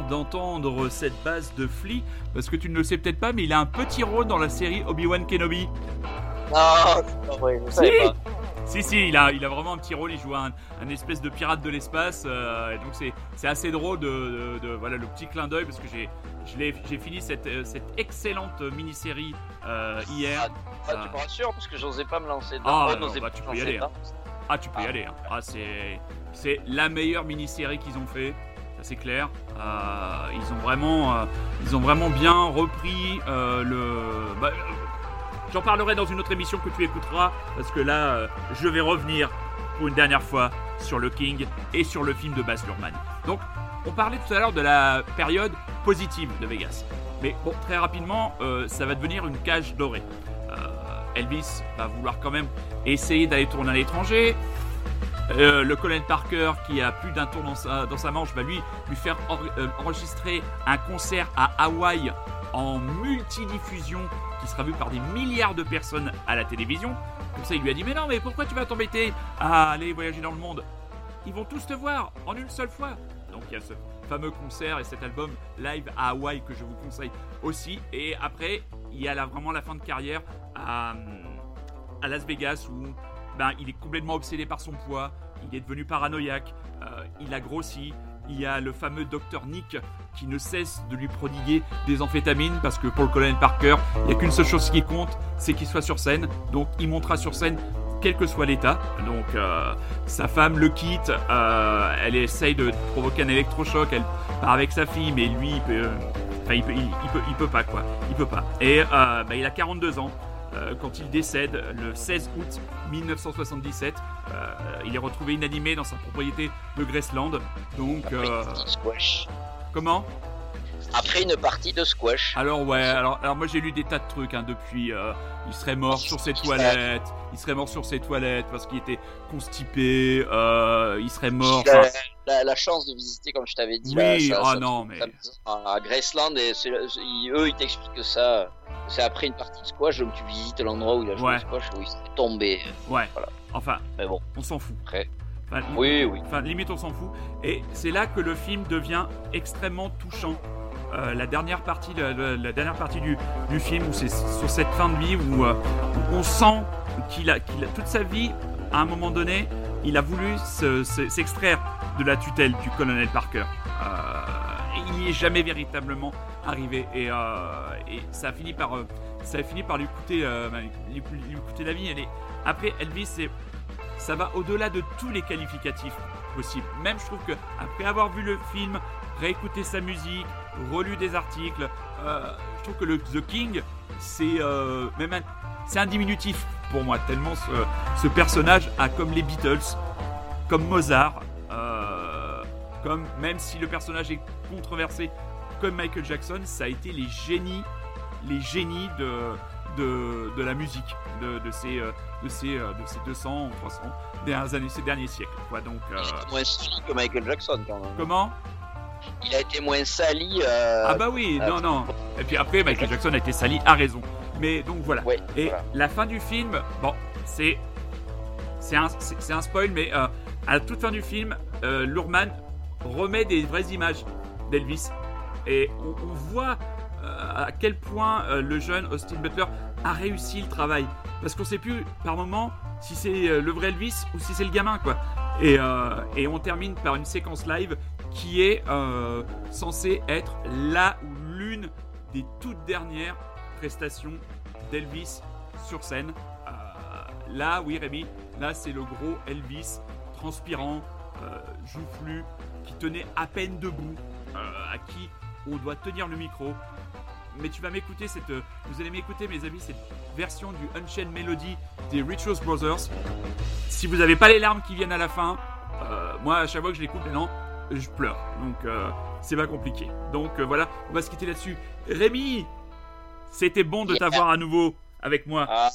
D'entendre cette base de Flea, parce que tu ne le sais peut-être pas, mais il a un petit rôle dans la série Obi-Wan Kenobi. Non, c'est pas vrai, je savais Si. pas. Si, si, il a, il a vraiment un petit rôle, il joue un, un espèce de pirate de l'espace, euh, et donc c'est, assez drôle de, de- de- voilà, le petit clin d'œil, parce que j'ai, fini cette, euh, cette excellente mini-série euh, hier. Ah, tu me rassures parce que j'osais pas me lancer dedans. Ah, non, bah, tu peux y aller, dedans. Ah, tu peux y aller. hein. Ah, c'est la meilleure mini-série qu'ils ont fait. C'est clair. Euh, ils ont vraiment, euh, ils ont vraiment bien repris euh, le. bah, J'en parlerai dans une autre émission que tu écouteras parce que là, je vais revenir pour une dernière fois sur le King et sur le film de Baz Luhrmann. Donc, on parlait tout à l'heure de la période positive de Vegas. Mais bon, très rapidement, ça va devenir une cage dorée. Elvis va vouloir quand même essayer d'aller tourner à l'étranger. Euh, le Colin Parker, qui a plus d'un tour dans sa, dans sa manche, va lui, lui faire euh, enregistrer un concert à Hawaï en multidiffusion qui sera vu par des milliards de personnes à la télévision. Comme ça, il lui a dit Mais non, mais pourquoi tu vas t'embêter à aller voyager dans le monde? Ils vont tous te voir en une seule fois. Donc il y a ce fameux concert et cet album live à Hawaï que je vous conseille aussi. Et après, il y a là vraiment la fin de carrière à, à Las Vegas où ben, il est complètement obsédé par son poids, il est devenu paranoïaque, euh, il a grossi. Il y a le fameux docteur Nick qui ne cesse de lui prodiguer des amphétamines parce que pour le colonel Parker, il n'y a qu'une seule chose qui compte, c'est qu'il soit sur scène. Donc il montera sur scène quel que soit l'état. Donc euh, sa femme le quitte, euh, elle essaye de provoquer un électrochoc, elle part avec sa fille, mais lui, il peut, enfin, il peut, il, peut, pas quoi, il peut pas. Et euh, bah, il a 42 ans. Euh, quand il décède le 16 août 1977, euh, il est retrouvé inanimé dans sa propriété de Graceland. Donc, euh, Squash. comment? Après une partie de squash. alors ouais, alors, alors moi j'ai lu des tas de trucs hein, depuis. euh, il serait mort sur ses toilettes, il serait mort sur ses toilettes parce qu'il était constipé, euh, il serait mort. La, enfin, la- la chance de visiter, comme je t'avais dit, Oui, là, ah non, mais- à Graceland, et ils- eux, ils t'expliquent que ça, c'est après une partie de squash, donc tu visites l'endroit où il a joué Ouais. squash, où il s'est tombé. ouais, Voilà. enfin, Mais bon, on s'en fout. après. Enfin, li- Oui, oui. Enfin, limite, on s'en fout. Et c'est là que le film devient extrêmement touchant. Euh, la dernière partie, la, dernière partie du, du film, où c'est sur cette fin de vie où, euh, on sent qu'il a, qu'il a toute sa vie, à un moment donné, il a voulu se- se- s'extraire de la tutelle du colonel Parker. Euh, il n'y est jamais véritablement arrivé. Et, ça a fini par, ça a fini par lui coûter, bah, lui coûter la vie. Elle est- Après, Elvis, c'est ça va au-delà de tous les qualificatifs possibles. Même je trouve que après avoir vu le film, réécouté sa musique, relu des articles, euh, je trouve que le The King, c'est euh, même un, c'est un diminutif pour moi tellement ce, ce personnage a comme les Beatles, comme Mozart, euh, comme même si le personnage est controversé, comme Michael Jackson, ça a été les génies, les génies de de, de la musique de, de ces de ces de ces 200 ou 300 dernières années, ces derniers siècles. Quoi. Donc euh, que Michael Jackson, quand même. comment? Il a été moins sali. euh, Ah bah oui, euh, non non. Et puis après Michael Jackson a été sali à raison. Mais donc voilà. Ouais, Et voilà. la fin du film, bon, c'est c'est un, c'est un spoil, mais euh, à la toute fin du film, euh, Lurman remet des vraies images d'Elvis et on, on voit à quel point le jeune Austin Butler a réussi le travail parce qu'on sait plus par moment si c'est le vrai Elvis ou si c'est le gamin quoi. Et, euh, et on termine par une séquence live qui est euh, censée être la ou l'une des toutes dernières prestations d'Elvis sur scène. Euh, là, oui, Rémi, là, c'est le gros Elvis transpirant, euh, joufflu, qui tenait à peine debout, euh, à qui on doit tenir le micro. Mais tu vas m'écouter cette, euh, vous allez m'écouter, mes amis, cette version du Unchained Melody des Richards Brothers. Si vous n'avez pas les larmes qui viennent à la fin, moi, à chaque fois que je l'écoute maintenant, je pleure. Donc, euh, c'est pas compliqué. Donc, euh, voilà, on va se quitter là-dessus. Rémi, c'était bon de Yeah. t'avoir à nouveau avec moi. Ah,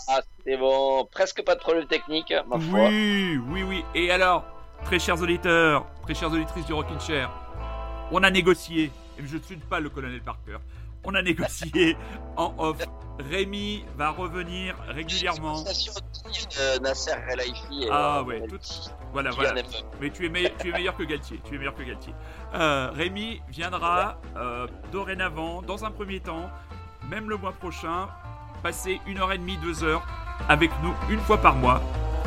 c'est bon. Presque pas de problème technique, ma foi. Oui, oui, oui. Et alors, très chers auditeurs, très chères auditrices du Rockin' Chair, on a négocié, et je ne suis pas le colonel Parker, on a négocié en off. Rémi va revenir régulièrement. De Nasser Relaifi Ah euh, ouais, tout- Voilà, voilà. Mais tu es, meilleur, tu es meilleur que Galtier. Tu es meilleur que Galtier. Euh, Rémi viendra euh, dorénavant, dans un premier temps, même le mois prochain, passer une heure et demie, deux heures avec nous une fois par mois.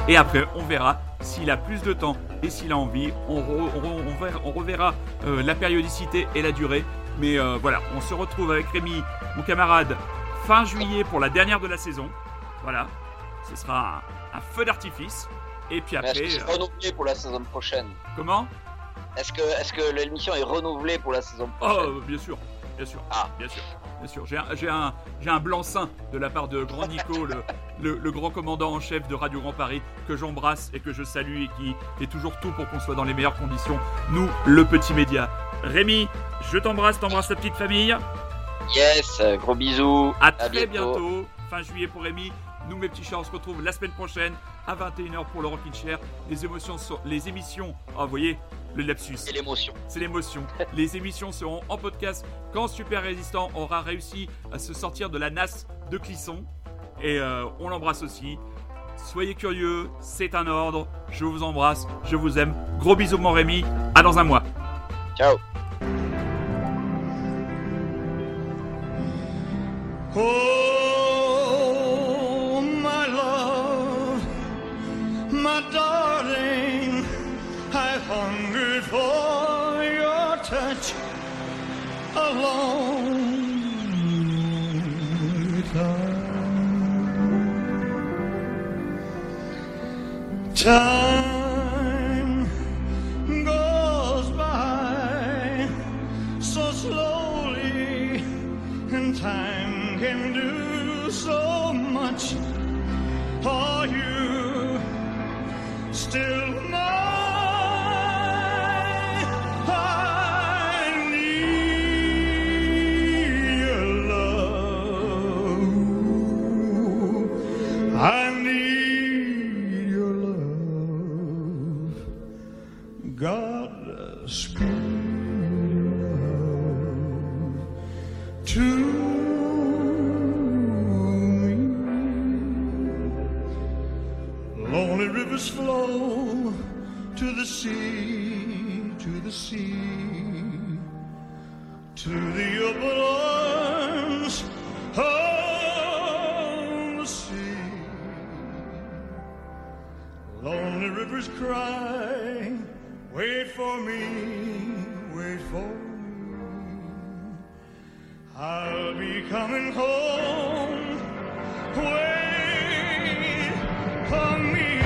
Et après, on verra s'il a plus de temps et s'il a envie. On, re- on re- on verra, on reverra euh, la périodicité et la durée. Mais euh, voilà, on se retrouve avec Rémi, mon camarade, fin juillet pour la dernière de la saison. Voilà, ce sera un, un feu d'artifice. Et puis Mais Est-ce après, que c'est euh, renouvelé pour la saison prochaine comment Est-ce que, est que l'émission est renouvelée pour la saison prochaine Oh, bien sûr, bien sûr, Ah. bien sûr, bien sûr. J'ai un, j'ai un, j'ai un blanc-seing de la part de Grand Nico, le, le, le grand commandant en chef de Radio Grand Paris, que j'embrasse et que je salue et qui fait toujours tout pour qu'on soit dans les meilleures conditions. Nous, le petit média. Rémi, je t'embrasse, t'embrasse ta petite famille. Yes, gros bisous. À très bientôt. Fin juillet pour Rémi. Nous, mes petits chats, on se retrouve la semaine prochaine à 21h pour le Rockin' Chair. Les émotions, sont- les émissions. Oh, vous voyez, le lapsus. C'est l'émotion. C'est l'émotion. Les émissions seront en podcast quand Super Résistant aura réussi à se sortir de la nasse de Clisson. Et euh, on l'embrasse aussi. Soyez curieux, c'est un ordre. Je vous embrasse, je vous aime. Gros bisous, mon Rémi. À dans un mois. Ciao. Oh, a long time. Time sea, to the sea, to the open arms of the sea. Lonely rivers cry, wait for me, wait for me. I'll be coming home. Wait for me.